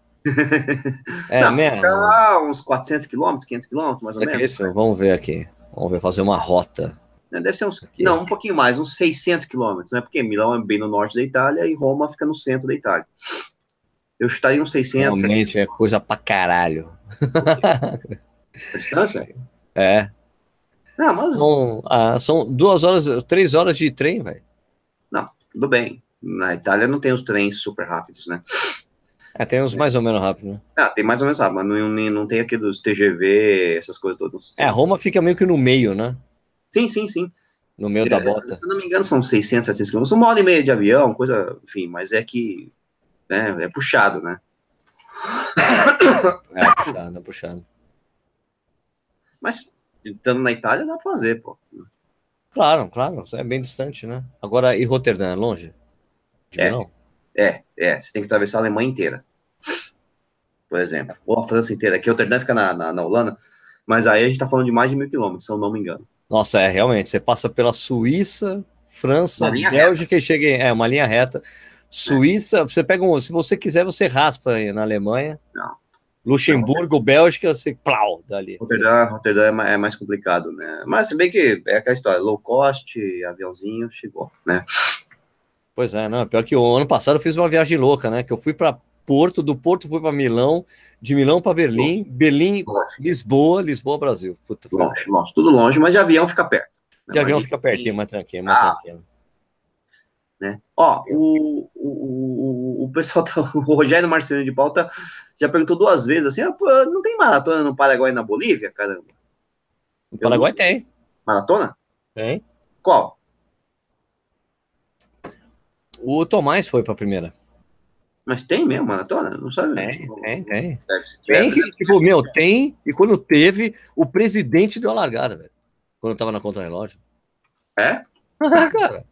É não, mesmo? Fica uns 400 quilômetros, 500 quilômetros, mais ou menos. Isso, vamos ver aqui. Vamos ver, fazer uma rota. É, deve ser uns, aqui. não, um pouquinho mais, uns 600 quilômetros, né? Porque Milão é bem no norte da Itália e Roma fica no centro da Itália. Eu estaria uns 600. Realmente é coisa pra caralho. A distância? É. Não, mas São, ah, são duas horas, três horas de trem, velho. tudo bem. Na Itália não tem os trens super rápidos, né? É, tem uns mais ou menos rápido, né? Ah, tem mais ou menos rápido, mas não, não- tem aqui dos TGV, essas coisas todas. É, Roma fica meio que no meio, né? Sim, sim, sim. No meio da É, bota. Se eu não me engano, são 600, 700 quilômetros, uma hora e meia de avião, coisa, enfim, mas é que né, é puxado, né? É, puxado, é puxado. Mas estando na Itália dá pra fazer, pô. Claro, claro, é bem distante, né? Agora, e Roterdã é longe? De É. Milão? É, é, você tem que atravessar a Alemanha inteira, por exemplo, ou a França inteira, que Rotterdam fica na, na, na Holanda, mas aí a gente tá falando de mais de mil quilômetros, se eu não me engano. Nossa, é, realmente, você passa pela Suíça, França, Bélgica e chega em, é, uma linha reta. Suíça, você pega um, se você quiser, você raspa aí na Alemanha. Não. Luxemburgo, Bélgica, você plau, dali. Rotterdam, Rotterdam é, é mais complicado, né? Mas se bem que é aquela história, low cost, aviãozinho, chegou, né? Pois é, não, pior que o ano passado eu fiz uma viagem louca, né? Que eu fui para Porto, do Porto fui para Milão, de Milão para Berlim, Berlim, Longe, Lisboa, Lisboa, Brasil. Puta, foi- longe, longe, tudo longe, mas de avião fica perto. né? de avião Mas fica pertinho, mais tranquilo, mais Ah. tranquilo. né? Ó, o, o, o, pessoal, tá, o Rogério Marcelino de Pauta já perguntou duas vezes assim, ah, pô, não tem maratona no Paraguai e na Bolívia, caramba? No Paraguai tem, Maratona? tem. Qual? O Tomás foi para a primeira. Mas tem mesmo maratona? Não sabe? Tem, tem, tem. Tiver, Tem que, tipo, meu, tem, e quando teve, o presidente deu a largada, velho. Quando eu tava na contra-relógio. É? cara.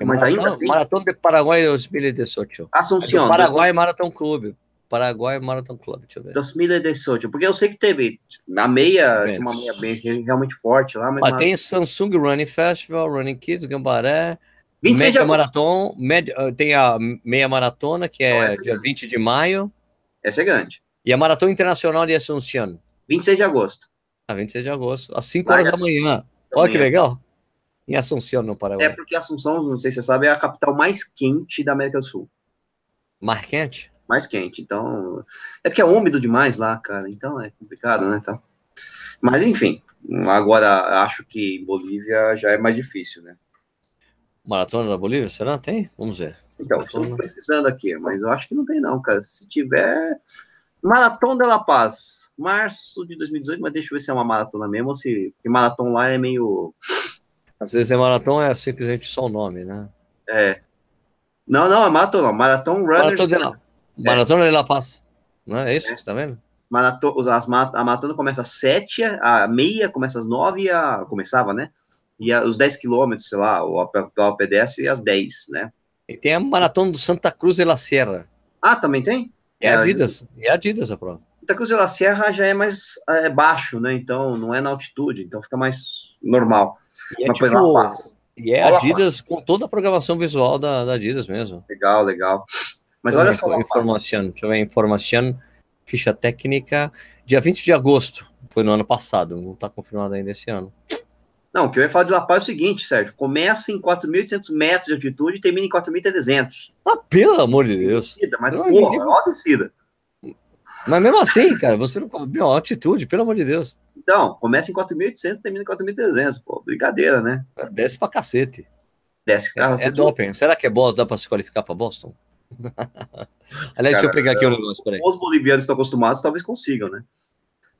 É Mas maratona, ainda tem? Maratona de Paraguai 2018. É do Assunção, Paraguai Marathon Clube. Paraguai Marathon Clube, deixa eu ver. 2018, porque eu sei que teve, na meia, tinha uma meia bem realmente forte lá, mas Ah, tem Samsung Running Festival, Running Kids, Gambaré, 26 de Média Marathon, média- ah, tem a meia maratona, que Não, é essa é dia grande. 20 de maio, essa é grande, e a Maratona Internacional de Assunción, 26 de agosto, a 26 de agosto, às 5 Lá horas da manhã. Olha que legal. Em Assunción, no Paraguai. é porque Assunção, não sei se você sabe, é a capital mais quente da América do Sul, Mais quente? mais quente, então, é porque é úmido demais lá, cara, então é complicado, né, tá? Mas enfim, agora acho que Bolívia já é mais difícil, né? Maratona da Bolívia, será? Tem? Vamos ver. Então, estou pesquisando aqui, mas eu acho que não tem não, cara. Se tiver Maratona de La Paz, março de 2018, mas deixa eu ver se é uma maratona mesmo ou se porque maratona lá é meio Às vezes é maratona, é simplesmente só o nome, né? é não, não, é maratona. Marathon Runners. Maratona de La, Maratona de La Paz. Não é isso? É. Você tá vendo? Marato- os- as a maratona começa às 7, a meia começa às 9 e a. Começava, né? E a- os 10 quilômetros, sei lá, o a pedestre às 10, né? E tem a Maratona do Santa Cruz de la Sierra. Ah, também tem? É É, Adidas. É Adidas a prova. Santa Cruz de la Sierra já é mais é, baixo, né? Então não é na altitude, então fica mais normal. E é Mas tipo. E é Olha Adidas com toda a programação visual da, da Adidas mesmo. Legal, legal. Mas eu olha só, informação, deixa eu ver, informação, ficha técnica, dia 20 de agosto, foi no ano passado, não está confirmado ainda esse ano. Não, o que eu ia falar de La Paz é o seguinte, Sérgio. Começa em 4.800 metros de altitude e termina em 4.300. Ah, pelo amor de Deus. Descida, Mas, Não, porra, é uma descida. Mas mesmo assim, cara, você não. Meu, altitude, pelo amor de Deus. Então, começa em 4.800 e termina em 4.300. Pô, brincadeira, né? Desce pra cacete. Desce. É, Cara, é você doping. Será que é Boston? Dá pra se qualificar pra Boston? Aliás, deixa eu Cara, pegar aqui o negócio, peraí. Os bolivianos estão acostumados, talvez consigam, né?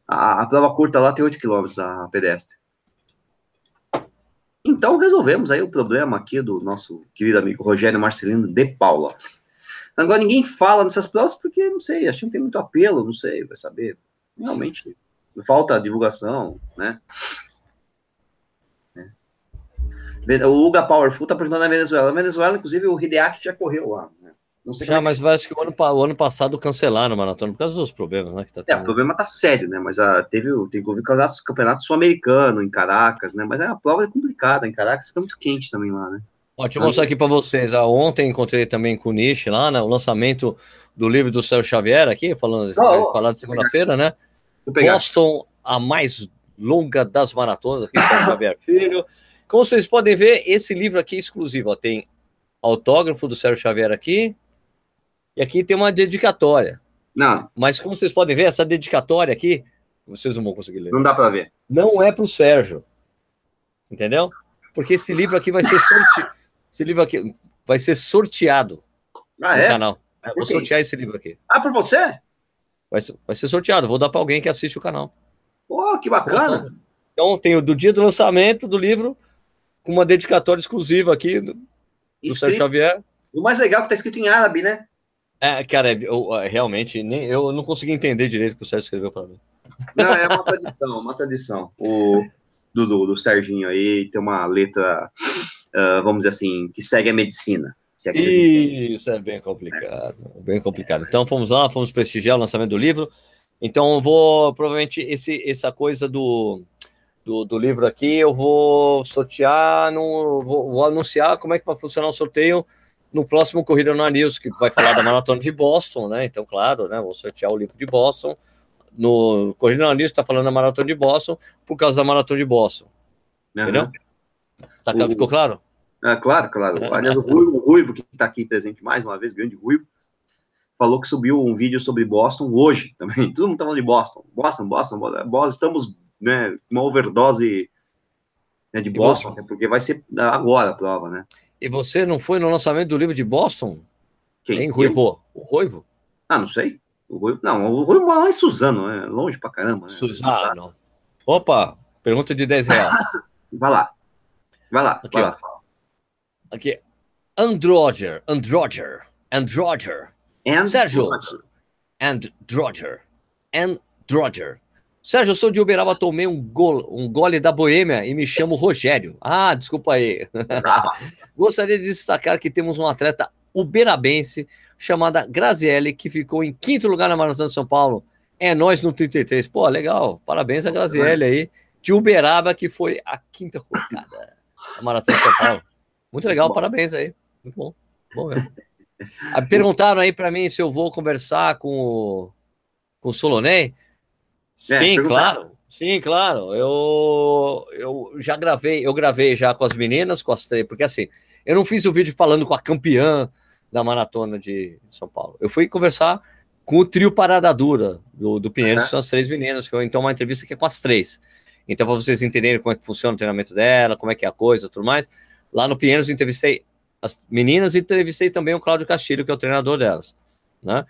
A, a prova curta lá tem 8 km a pedestre. Então resolvemos aí o problema aqui do nosso querido amigo Rogério Marcelino de Paula. Agora ninguém fala nessas provas porque, não sei, acho que não tem muito apelo, não sei, vai saber. Realmente, falta divulgação, né? É. O Uga Powerful tá perguntando na Venezuela. Na Venezuela, inclusive, o Hideaki já correu lá? Não sei Já, é mas parece que o ano, o ano passado cancelaram a maratona por causa dos problemas, né? Que tá É, o tendo. problema tá sério, né? Mas ah, teve, o- tem que ouvir campeonato, campeonato sul-americano em Caracas, né? Mas é, a prova é complicada, em Caracas fica muito quente também lá, né? Ó, deixa eu mostrar aqui para vocês. Ah, ontem encontrei também com o Nish lá, né? O lançamento do livro do Céu Xavier aqui, falando, Oh, oh. falando de segunda-feira, né? Boston, a mais longa das maratonas, aqui, Xavier Filho. Como vocês podem ver, esse livro aqui é exclusivo. Ó, tem autógrafo do Sérgio Xavier aqui. E aqui tem uma dedicatória. Não, Mas como vocês podem ver, essa dedicatória aqui Vocês não vão conseguir ler. Não dá para ver. Não é para o Sérgio. Entendeu? Porque esse livro aqui vai ser sorteado. esse livro aqui vai ser sorteado ah, no é? canal. Vou sortear esse livro aqui. Ah, por você? Vai ser, vai ser sorteado. Vou dar para alguém que assiste o canal. Pô, que bacana. Então, tem o do dia do lançamento do livro, com uma dedicatória exclusiva aqui do, do Sérgio Xavier. O mais legal é que tá escrito em árabe, né? É, cara, eu, realmente, nem, eu não consegui entender direito o que o Sérgio escreveu para mim. Não, é uma tradição, uma tradição. O do, do, do Serginho aí tem uma letra, uh, vamos dizer assim, que segue a medicina. É Isso é bem complicado, bem complicado. Então fomos lá, fomos prestigiar o lançamento do livro. Então eu vou, provavelmente, esse, essa coisa do, do, do livro aqui, eu vou sortear, no, vou, vou, anunciar como é que vai funcionar o sorteio no próximo Corrida no News, que vai falar da Maratona de Boston, né? Então, claro, né? Vou sortear o livro de Boston. No Corrida no está falando da Maratona de Boston por causa da Maratona de Boston. Uhum. Entendeu? Tá, o... Ficou claro? É, claro, claro. É. Aliás, o Ruivo, o Ruivo que está aqui presente mais uma vez, grande Ruivo, falou que subiu um vídeo sobre Boston hoje também. Todo mundo tá falando de Boston. Boston, Boston, Boston. Estamos, né, uma overdose né, de Boston, porque vai ser agora a prova, né? E você não foi no lançamento do livro de Boston? Quem? Hein, Ruivo? O Ruivo? Ah, não sei. O Ruivo, não, o Ruivo lá em Suzano, né? longe pra caramba. Né? Suzano. Opa, pergunta de 10 reais. vai lá. Vai lá. Aqui, vai lá. Aqui. Androger, Androger, Androger. And Sérgio. Androger. Androger. Sérgio, eu sou de Uberaba, tomei um, gol, um gole da Boêmia e me chamo Rogério. Ah, desculpa aí. Gostaria de destacar que temos um atleta uberabense chamada Graziele, que ficou em quinto lugar na Maratona de São Paulo. É nós no 33. Pô, legal. Parabéns a Graziele aí, de Uberaba, que foi a quinta colocada na Maratona de São Paulo. Muito legal, parabéns aí. Muito bom. Bom mesmo. Ah, perguntaram aí para mim se eu vou conversar com o, com o Solonei. É, Sim, claro. Sim, claro. Eu, eu já gravei, eu gravei já com as meninas, com as três, porque assim, eu não fiz o vídeo falando com a campeã da maratona de São Paulo. Eu fui conversar com o trio Parada Dura do, do Pinheiros, uhum. são as três meninas. Foi então uma entrevista que é com as três. Então, para vocês entenderem como é que funciona o treinamento dela, como é que é a coisa tudo mais, lá no Pinheiros eu entrevistei as meninas e entrevistei também o Cláudio Castilho, que é o treinador delas, né?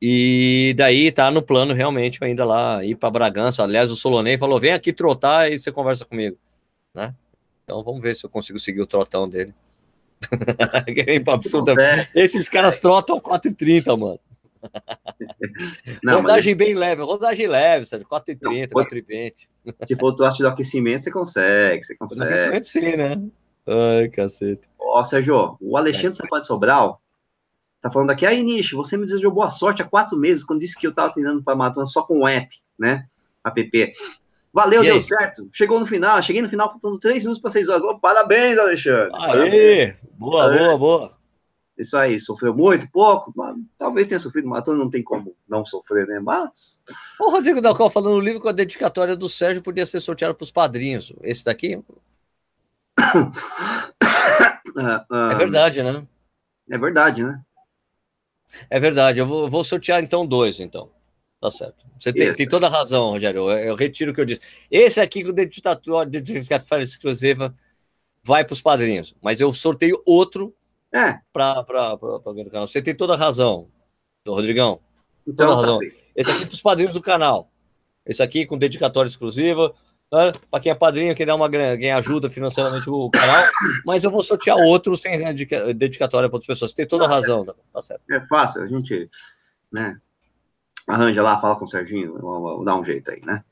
E daí tá no plano realmente ainda lá ir para Bragança. Aliás, o Solonei falou: vem aqui trotar e você conversa comigo, né? Então vamos ver se eu consigo seguir o trotão dele. Esses caras trotam 4h30, mano. Não, rodagem bem leve, rodagem leve, sabe? 4h30, 4h20. Se for o trote do aquecimento, você consegue, você consegue. Do aquecimento sim, né? Ai, cacete. Ó, Sérgio, o Alexandre é. Sobral Tá falando aqui, aí, Nish, você me desejou boa sorte há quatro meses, quando disse que eu tava treinando para maratona só com o app, né? App. Valeu, e deu aí? certo. Chegou no final, cheguei no final faltando três minutos para seis horas. Parabéns, Alexandre. Aê! Parabéns. Boa, Aê. boa, boa. Isso aí, sofreu muito, pouco, talvez tenha sofrido maratona, não tem como não sofrer, né? Mas. O Rodrigo Dalcal falando no livro com a dedicatória do Sérgio podia ser sorteado para os padrinhos. Esse daqui? é verdade, né? É verdade, né? É verdade, eu vou, eu vou sortear então dois, então. Tá certo. Você tem, tem, toda a razão, Rogério. Eu, eu, retiro o que eu disse. Esse aqui com dedicatória exclusiva vai para os padrinhos, mas eu sorteio outro é. para o canal. Você tem toda a razão, Rodrigão. Então, toda a razão. Tá Esse aqui para os padrinhos do canal. Esse aqui com dedicatória exclusiva. Para quem é padrinho, quem dá uma quem ajuda financeiramente o canal, mas eu vou sortear outro sem dedicatória para outras pessoas. Você tem toda a razão, tá, tá certo. É fácil, a gente né, arranja lá, fala com o Serginho, dá um jeito aí, né?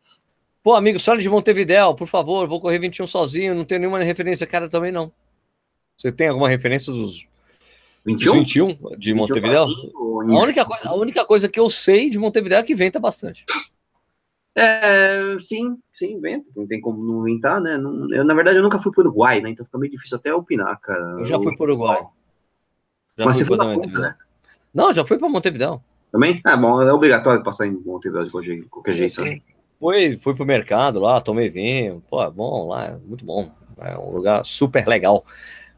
Pô, amigo, Sônia de Montevidéu, por favor, vou correr 21 sozinho, não tenho nenhuma referência, cara, também não. Você tem alguma referência dos 21, 21 de 21 Montevidéu? a, única coisa, a única coisa que eu sei de Montevidéu é que venta bastante. É, sim, sim, vento. Não tem como não ventar, né? Não, eu, na verdade, eu nunca fui para o Uruguai, né? Então fica meio difícil até opinar, cara. Eu já fui para o Uruguai. Já Mas você foi na ponta, né? Não, já fui para Montevidéu. Também? Ah, bom, é obrigatório passar em Montevidéu de qualquer, qualquer sim, jeito. Sim. Né? Fui, fui pro mercado lá, tomei vinho. Pô, é bom lá, é muito bom. É um lugar super legal.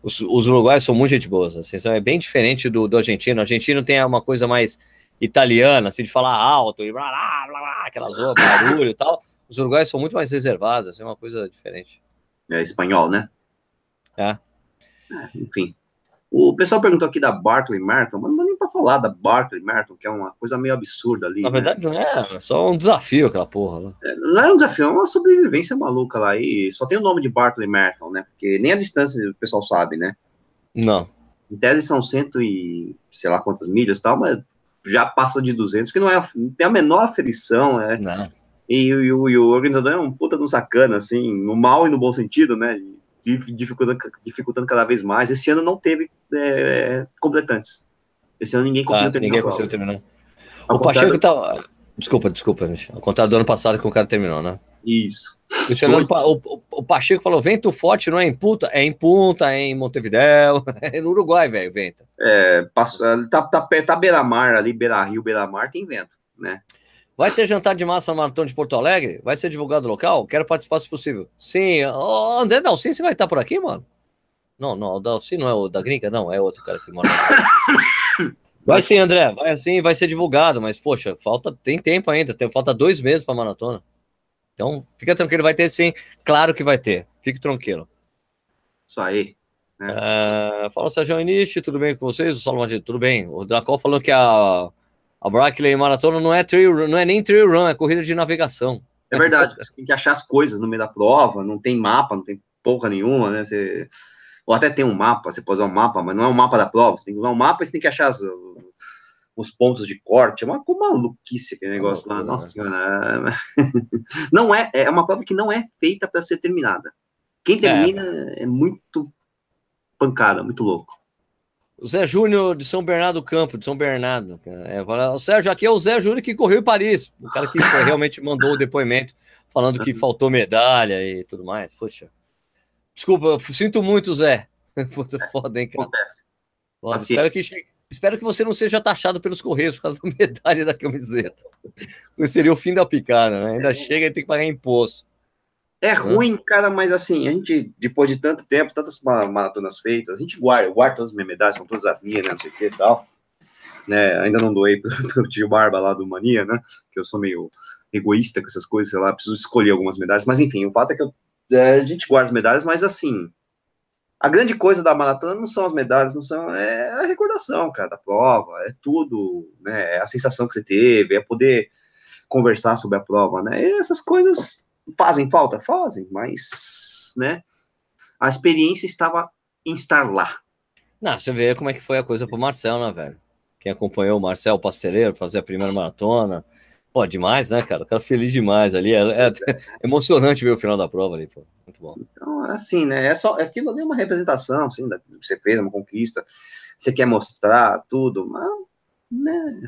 Os, os uruguaios são muito gente boa, assim, é bem diferente do, do argentino. O argentino tem uma coisa mais italiana, assim, de falar alto e blá blá blá, blá aquela zoa, barulho e tal. Os uruguaios são muito mais reservados, assim, é uma coisa diferente. É espanhol, né? É. é enfim. O pessoal perguntou aqui da Barclay Merton, mas não dá nem para falar da Barclay Merton, que é uma coisa meio absurda ali. Na né? verdade, não é, é só um desafio aquela porra lá. É, não é um desafio, é uma sobrevivência maluca lá. E só tem o nome de Barclay Merton, né? Porque nem a distância o pessoal sabe, né? Não. Em tese são cento e sei lá quantas milhas e tal, mas já passa de 200, que não, é, não tem a menor aferição, é. Não. E, e, e, o, e, o organizador é um puta do sacana, assim, no mal e no bom sentido, né? Dificultando, dificultando cada vez mais. Esse ano não teve é, completantes. Esse ano ninguém conseguiu ah, terminar. Ninguém conseguiu terminar. o Pacheco tá. Desculpa, desculpa, Ao contrário do ano passado que o cara terminou, né? Isso. O, o, o, Pacheco falou: vento forte não é em Punta, é em Punta, é em Montevidéu, é no Uruguai, velho, vento. É, passa, tá, tá, tá beira-mar ali, beira-rio, beira-mar, tem vento, né? Vai ter jantar de massa no Maratona de Porto Alegre? Vai ser divulgado local? Quero participar se possível. Sim. Oh, André Dalcin, você vai estar por aqui, mano? Não, não, o Dalcin não é o da gringa, não, é outro cara que mora. Vai sim, André, vai sim, vai ser divulgado, mas poxa, falta, tem tempo ainda, tem, falta dois meses para maratona. Então, fica tranquilo, vai ter sim, claro que vai ter, fique tranquilo. Isso aí. Né? Uh, fala Sérgio Inishi, tudo bem com vocês? O Madrid, tudo bem. O Dracol falou que a, a Brackley Maratona não é, trail, não é nem trail run, é corrida de navegação. É verdade, você tem que achar as coisas no meio da prova, não tem mapa, não tem porra nenhuma, né? Você ou até tem um mapa, você pode usar um mapa, mas não é um mapa da prova, você tem que usar um mapa e você tem que achar as, os pontos de corte, é uma, uma maluquice aquele negócio lá, nossa senhora. Não é, é uma prova que não é feita para ser terminada. Quem termina é. é muito pancada, muito louco. O Zé Júnior de São Bernardo Campo, de São Bernardo. É, o Sérgio, aqui é o Zé Júnior que correu em Paris. O cara que realmente mandou o depoimento falando que faltou medalha e tudo mais. Poxa. Desculpa, sinto muito, Zé. Foda, hein, cara. Acontece. Foda. Espero, que espero que você não seja taxado pelos Correios por causa da medalha da camiseta. seria o fim da picada, né? Ainda é. chega e tem que pagar imposto. É ruim, cara, mas assim, a gente, depois de tanto tempo, tantas maratonas feitas, a gente guarda, guarda todas as minhas medalhas, são todas as minhas, né, não sei o que e tal. Né, ainda não doei pro tio Barba lá do Mania, né, que eu sou meio egoísta com essas coisas, sei lá, preciso escolher algumas medalhas, mas enfim, o fato é que eu é, a gente guarda as medalhas, mas assim, a grande coisa da maratona não são as medalhas, não são, é a recordação, cara, da prova, é tudo, né, é a sensação que você teve, é poder conversar sobre a prova, né, e essas coisas fazem falta? Fazem, mas, né, a experiência estava em estar lá. Não, você vê como é que foi a coisa pro Marcel, né, velho? Quem acompanhou o Marcel Pasteleiro fazer a primeira maratona, Pô, demais, né, cara? O cara feliz demais ali. É, é, é, emocionante ver o final da prova ali, pô. Muito bom. Então, assim, né? É só, aquilo ali é uma representação, assim, da, você fez uma conquista, você quer mostrar tudo, mas, né?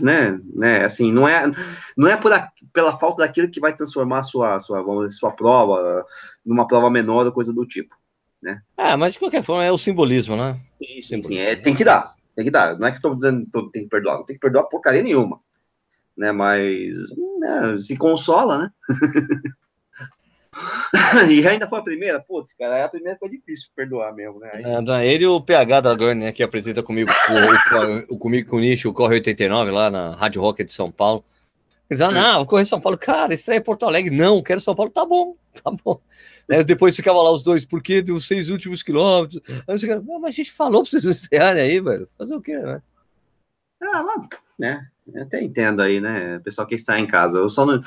Né, né, assim, não é, não é por a, pela falta daquilo que vai transformar sua, sua, vamos dizer, sua prova numa prova menor ou coisa do tipo, né? Ah, mas de qualquer forma é o simbolismo, né? Sim, sim, sim é, tem que dar, tem que dar. Não é que eu tô dizendo que tem que perdoar, não tem que perdoar porcaria nenhuma né? Mas né, se consola, né? e ainda foi a primeira, putz, cara, a primeira foi difícil perdoar mesmo, né? É, ele e o PH Dragoni, né, que apresenta comigo o, o, comigo com o Nicho, o Corre 89, lá na Rádio Rock de São Paulo. Eles falaram, não, vou correr São Paulo. Cara, estreia Porto Alegre. Não, quero São Paulo. Tá bom, tá bom. Aí depois ficava lá os dois, por que dos seis últimos quilômetros? Aí mas a gente falou pra vocês estrearem aí, velho. Fazer o quê, né? Ah, mas, né? Eu até entendo aí, né? O pessoal que está em casa. Eu só não...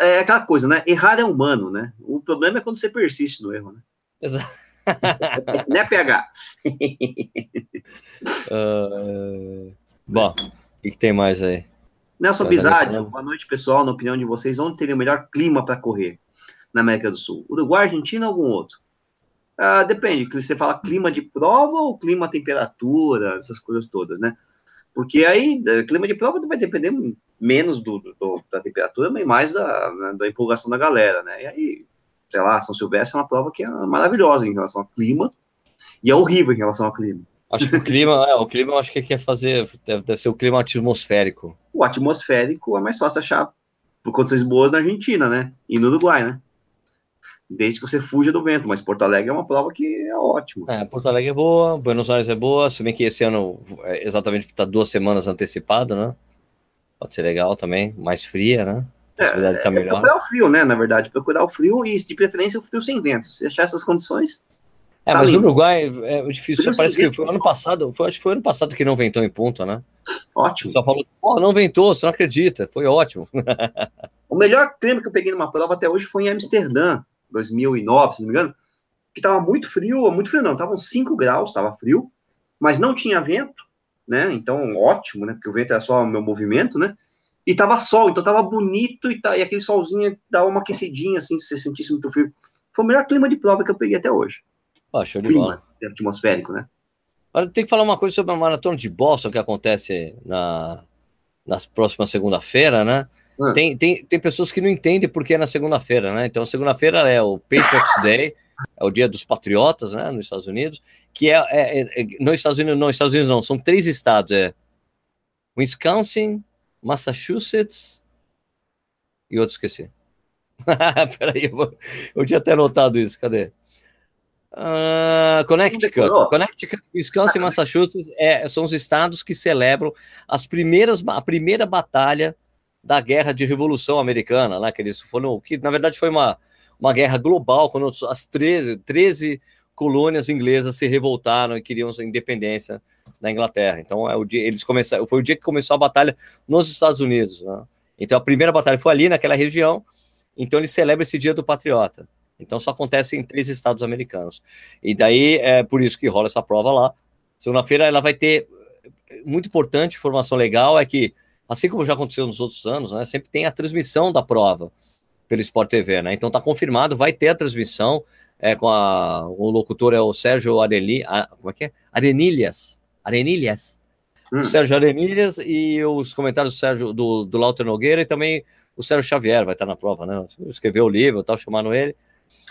É aquela coisa, né? Errar é humano, né? O problema é quando você persiste no erro, né? Exato. né, PH? uh... Bom, o que, que, tem mais aí? Nelson Bizadio, boa noite, pessoal. Na opinião de vocês, onde teria o melhor clima para correr na América do Sul? Uruguai, Argentina ou algum outro? Uh, depende, você fala clima de prova ou clima temperatura, essas coisas todas, né? Porque aí, eh, clima de prova vai depender menos do, do da temperatura, mas mais da, né, da empolgação da galera, né? E aí, sei lá, São Silvestre é uma prova que é maravilhosa em relação ao clima e é horrível em relação ao clima. Acho que o clima, é, o clima acho que quer fazer, deve, deve ser o clima atmosférico. O atmosférico é mais fácil achar por condições boas na Argentina, né? E no Uruguai, né? Desde que você fuja do vento, mas Porto Alegre é uma prova que é ótima. É, Porto Alegre é boa, Buenos Aires é boa, se bem que esse ano é exatamente está duas semanas antecipado, né? Pode ser legal também, mais fria, né? possibilidade é, tá melhor. É procurar o frio, né? Na verdade, procurar o frio e, de preferência, o frio sem vento. Se achar essas condições. É, tá mas lindo. no Uruguai é difícil. Frio parece que foi ano passado. Foi, acho que foi ano passado que não ventou em ponta, né? Ótimo. Só falou, pô, não ventou, você não acredita. Foi ótimo. o melhor clima que eu peguei numa prova até hoje foi em Amsterdã, 2009, se não me engano, que tava muito frio, muito frio não, tava uns 5 graus, tava frio, mas não tinha vento, né? Então, ótimo, né? Porque o vento era só o meu movimento, né? E tava sol, então tava bonito e, tá, e aquele solzinho dava uma aquecidinha, assim, se você sentisse muito frio. Foi o melhor clima de prova que eu peguei até hoje. Ah, show de clima bola. atmosférico, né? Agora tem que falar uma coisa sobre a maratona de Boston que acontece na, nas próximas segunda-feira, né? Hum. Tem, tem, tem pessoas que não entendem porque é na segunda-feira, né? Então, segunda-feira é o Patriots Day, é o dia dos patriotas, né? Nos Estados Unidos, que é, é, é, é nos Estados Unidos, não, Estados Unidos não, são três estados, é Wisconsin, Massachusetts e outro esqueci. Peraí, eu, vou, eu tinha até notado isso, cadê? Uh, Connecticut. Connecticut, Wisconsin e Massachusetts é, são os estados que celebram as primeiras, a primeira batalha da guerra de revolução americana, né, que eles foram, que na verdade foi uma, uma guerra global, quando as 13, 13 colônias inglesas se revoltaram e queriam a independência da Inglaterra. Então é o dia, eles começaram, foi o dia que começou a batalha nos Estados Unidos. Né? Então a primeira batalha foi ali naquela região. Então eles celebram esse dia do patriota. Então só acontece em três estados americanos. E daí é por isso que rola essa prova lá. Segunda-feira ela vai ter muito importante, informação legal é que assim como já aconteceu nos outros anos, né, sempre tem a transmissão da prova pelo Sport TV, né? Então está confirmado, vai ter a transmissão é, com a, o locutor é o Sérgio Areli, a, como é que é? Arenilhas, Arenilhas. Hum. O Sérgio Arenilhas e os comentários do Sérgio do, do Lauter Nogueira e também o Sérgio Xavier vai estar na prova, né? Escreveu o livro, tal, chamaram ele.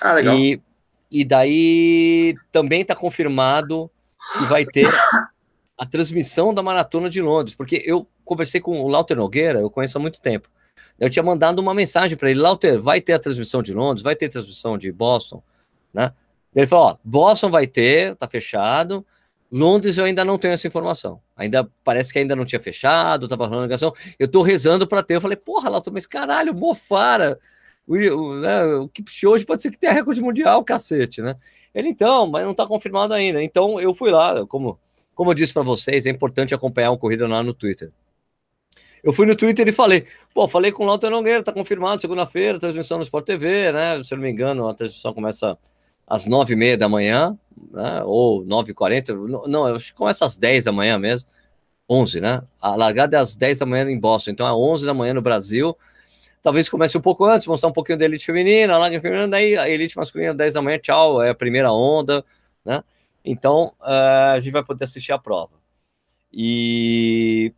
Ah, legal. E, e daí também está confirmado que vai ter a transmissão da Maratona de Londres, porque eu conversei com o Lauter Nogueira, eu conheço há muito tempo. Eu tinha mandado uma mensagem para ele, Lauter, vai ter a transmissão de Londres, vai ter a transmissão de Boston, né? Ele falou, ó, Boston vai ter, tá fechado, Londres eu ainda não tenho essa informação. Ainda parece que ainda não tinha fechado, tava rolando ligação. Eu tô rezando para ter. Eu falei, porra, Lauter, mas caralho, mofara o, o, né, o Kipchoge pode ser que tenha recorde mundial, cacete, né? Ele então, mas não está confirmado ainda. Então eu fui lá, como, como eu disse para vocês, é importante acompanhar uma corrida lá no Twitter. Eu fui no Twitter e falei, pô, falei com o Lauter Nogueira, tá confirmado, segunda-feira, transmissão no Sport TV, né? Se eu não me engano, a transmissão começa às nove e meia da manhã, né? Ou nove e quarenta, não, eu acho que começa às dez da manhã mesmo, onze, né? A largada é às dez da manhã em Boston, então é onze da manhã no Brasil, Talvez comece um pouco antes, mostrar um pouquinho da elite feminina, lá feminina, daí a elite masculina, 10 da manhã, tchau, é a primeira onda, né? Então, uh, a gente vai poder assistir a prova. E,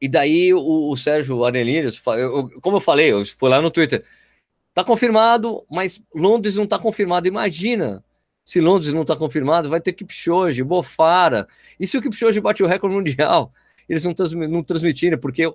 e daí o, o Sérgio Arelines, como eu falei, eu fui lá no Twitter, tá confirmado, mas Londres não tá confirmado. Imagina se Londres não tá confirmado, vai ter Kipchoge, Bofara. E se o Kipchoge bate o recorde mundial? Eles não, trans, não transmitiram, porque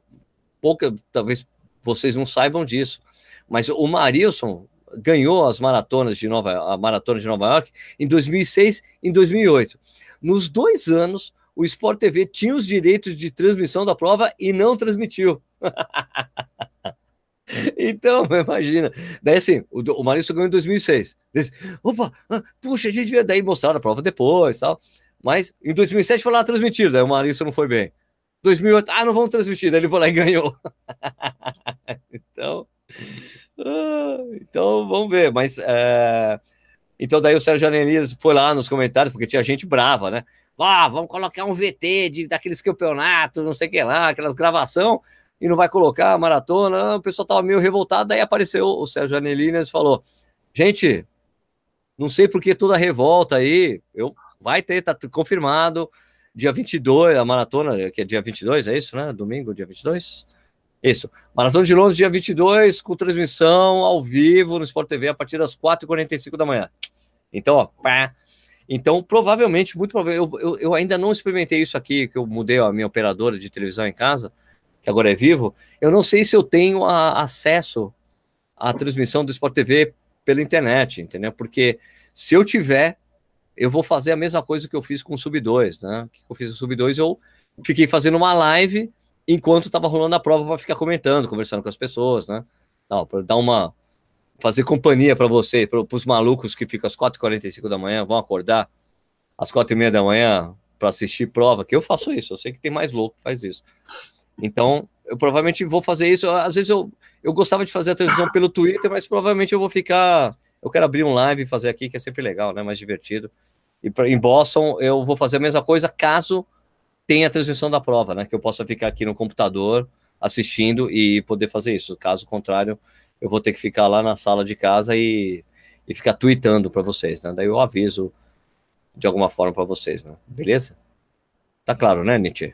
pouca, talvez vocês não saibam disso. Mas o Marilson ganhou as maratonas de Nova, a maratona de Nova York em 2006 e em 2008. Nos dois anos, o Sport TV tinha os direitos de transmissão da prova e não transmitiu. então, imagina. Daí assim, o, o Marilson ganhou em 2006. Disse, Opa, ah, puxa, a gente devia daí mostrar a prova depois tal. Mas em 2007 foi lá transmitido, daí o Marilson não foi bem. 2008, ah, não vamos transmitir. Daí ele foi lá e ganhou. então, então, vamos ver. Mas, é... então daí o Sérgio Anelias foi lá nos comentários, porque tinha gente brava, né? Ah, vamos colocar um VT de, daqueles campeonatos, não sei o que lá, aquelas gravação, e não vai colocar a maratona. O pessoal tava meio revoltado, daí apareceu o Sérgio Anelias e falou, gente, não sei por que toda revolta aí, eu, vai ter, tá confirmado, dia 22, a maratona, que é dia 22, é isso, né? Domingo, dia 22? Isso. Maratona de Londres, dia 22, com transmissão ao vivo no Sport TV a partir das 4h45 da manhã. Então, ó, pá. Então, provavelmente, muito provavelmente, eu, eu, eu, ainda não experimentei isso aqui, que eu mudei a minha operadora de televisão em casa, que agora é vivo. Eu não sei se eu tenho a, acesso à transmissão do Sport TV pela internet, entendeu? Porque se eu tiver, eu vou fazer a mesma coisa que eu fiz com o Sub 2, né? Que eu fiz o Sub 2, eu fiquei fazendo uma live enquanto estava rolando a prova para ficar comentando, conversando com as pessoas, né? Para dar uma. fazer companhia para você, para os malucos que ficam às 4h45 da manhã, vão acordar às 4h30 da manhã para assistir prova, que eu faço isso, eu sei que tem mais louco que faz isso. Então, eu provavelmente vou fazer isso. Às vezes eu, eu gostava de fazer a transmissão pelo Twitter, mas provavelmente eu vou ficar. Eu quero abrir um live e fazer aqui, que é sempre legal, né? Mais divertido. E pra, em Boston eu vou fazer a mesma coisa caso tenha a transmissão da prova, né? Que eu possa ficar aqui no computador assistindo e poder fazer isso. Caso contrário, eu vou ter que ficar lá na sala de casa e, e ficar tweetando para vocês, né? Daí eu aviso de alguma forma para vocês, né? Beleza? Tá claro, né, Nietzsche?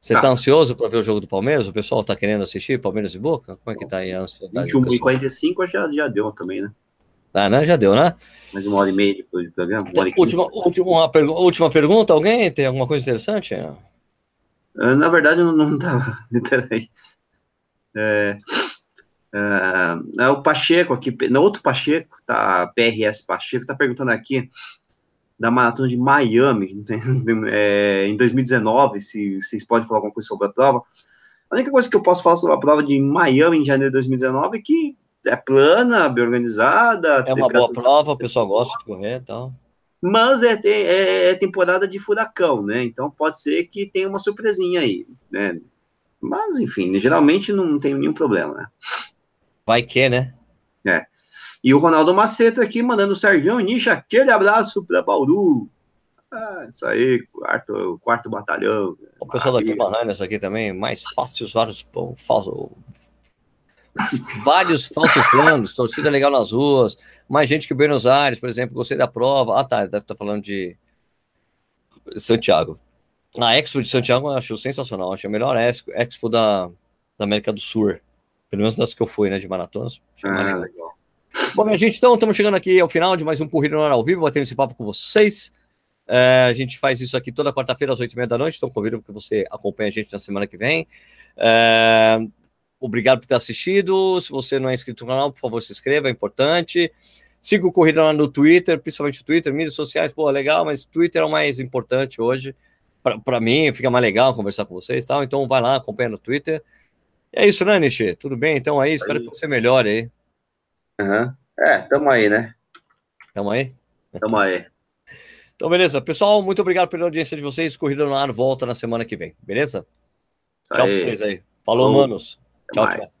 Você tá, tá ansioso para ver o jogo do Palmeiras? O pessoal tá querendo assistir Palmeiras e Boca? Como é que tá aí a ansiedade? 21 e 45 já, já deu também, né? Ah, né? Já deu, né? Mais uma hora e meia depois do programa. última, última, pergu última pergunta, alguém? Tem alguma coisa interessante? Uh, na verdade, não, não tava. Peraí. É, é, é, o Pacheco aqui, no outro Pacheco, tá, PRS Pacheco, tá perguntando aqui da maratona de Miami é, em 2019, se vocês podem falar alguma coisa sobre a prova. A única coisa que eu posso falar sobre a prova de Miami em janeiro de 2019 é que é plana, bem organizada. É uma boa prova, o pessoal gosta de correr e tal. Mas é, é, é, temporada de furacão, né? Então pode ser que tenha uma surpresinha aí, né? Mas, enfim, geralmente não tem nenhum problema, né? Vai que, né? É. E o Ronaldo Macedo aqui mandando o Sérgio Nicha, aquele abraço para Bauru. Ah, isso aí, quarto, quarto batalhão. O pessoal da Camarranas aqui também, mais fácil vários falso, vários falsos planos, torcida legal nas ruas, mais gente que Buenos Aires, por exemplo, gostei da prova. Ah, tá, deve estar tá falando de Santiago. A Expo de Santiago eu acho sensacional, acho a melhor Expo da, da América do Sul. Pelo menos das que eu fui, né, de maratonas. Ah, legal. Bom, minha gente, então estamos chegando aqui ao final de mais um Corrida no Ar ao Vivo, batendo esse papo com vocês. É, a gente faz isso aqui toda quarta-feira às oito e meia da noite, então convido que você acompanhe a gente na semana que vem. É, obrigado por ter assistido. Se você não é inscrito no canal, por favor, se inscreva, é importante. Siga o Corrida lá no Twitter, principalmente o Twitter, mídias sociais, pô, legal, mas Twitter é o mais importante hoje. Para mim, fica mais legal conversar com vocês tal. Então vai lá, acompanha no Twitter. E é isso, né, Nishi? Tudo bem? Então aí, espero que você melhore aí. Uhum. É, tamo aí, né? Tamo aí? Tamo aí. Então, beleza. Pessoal, muito obrigado pela audiência de vocês. Corrida no ar volta na semana que vem, beleza? Tchau pra vocês aí. Falou, Falou. manos. Tchau, tchau.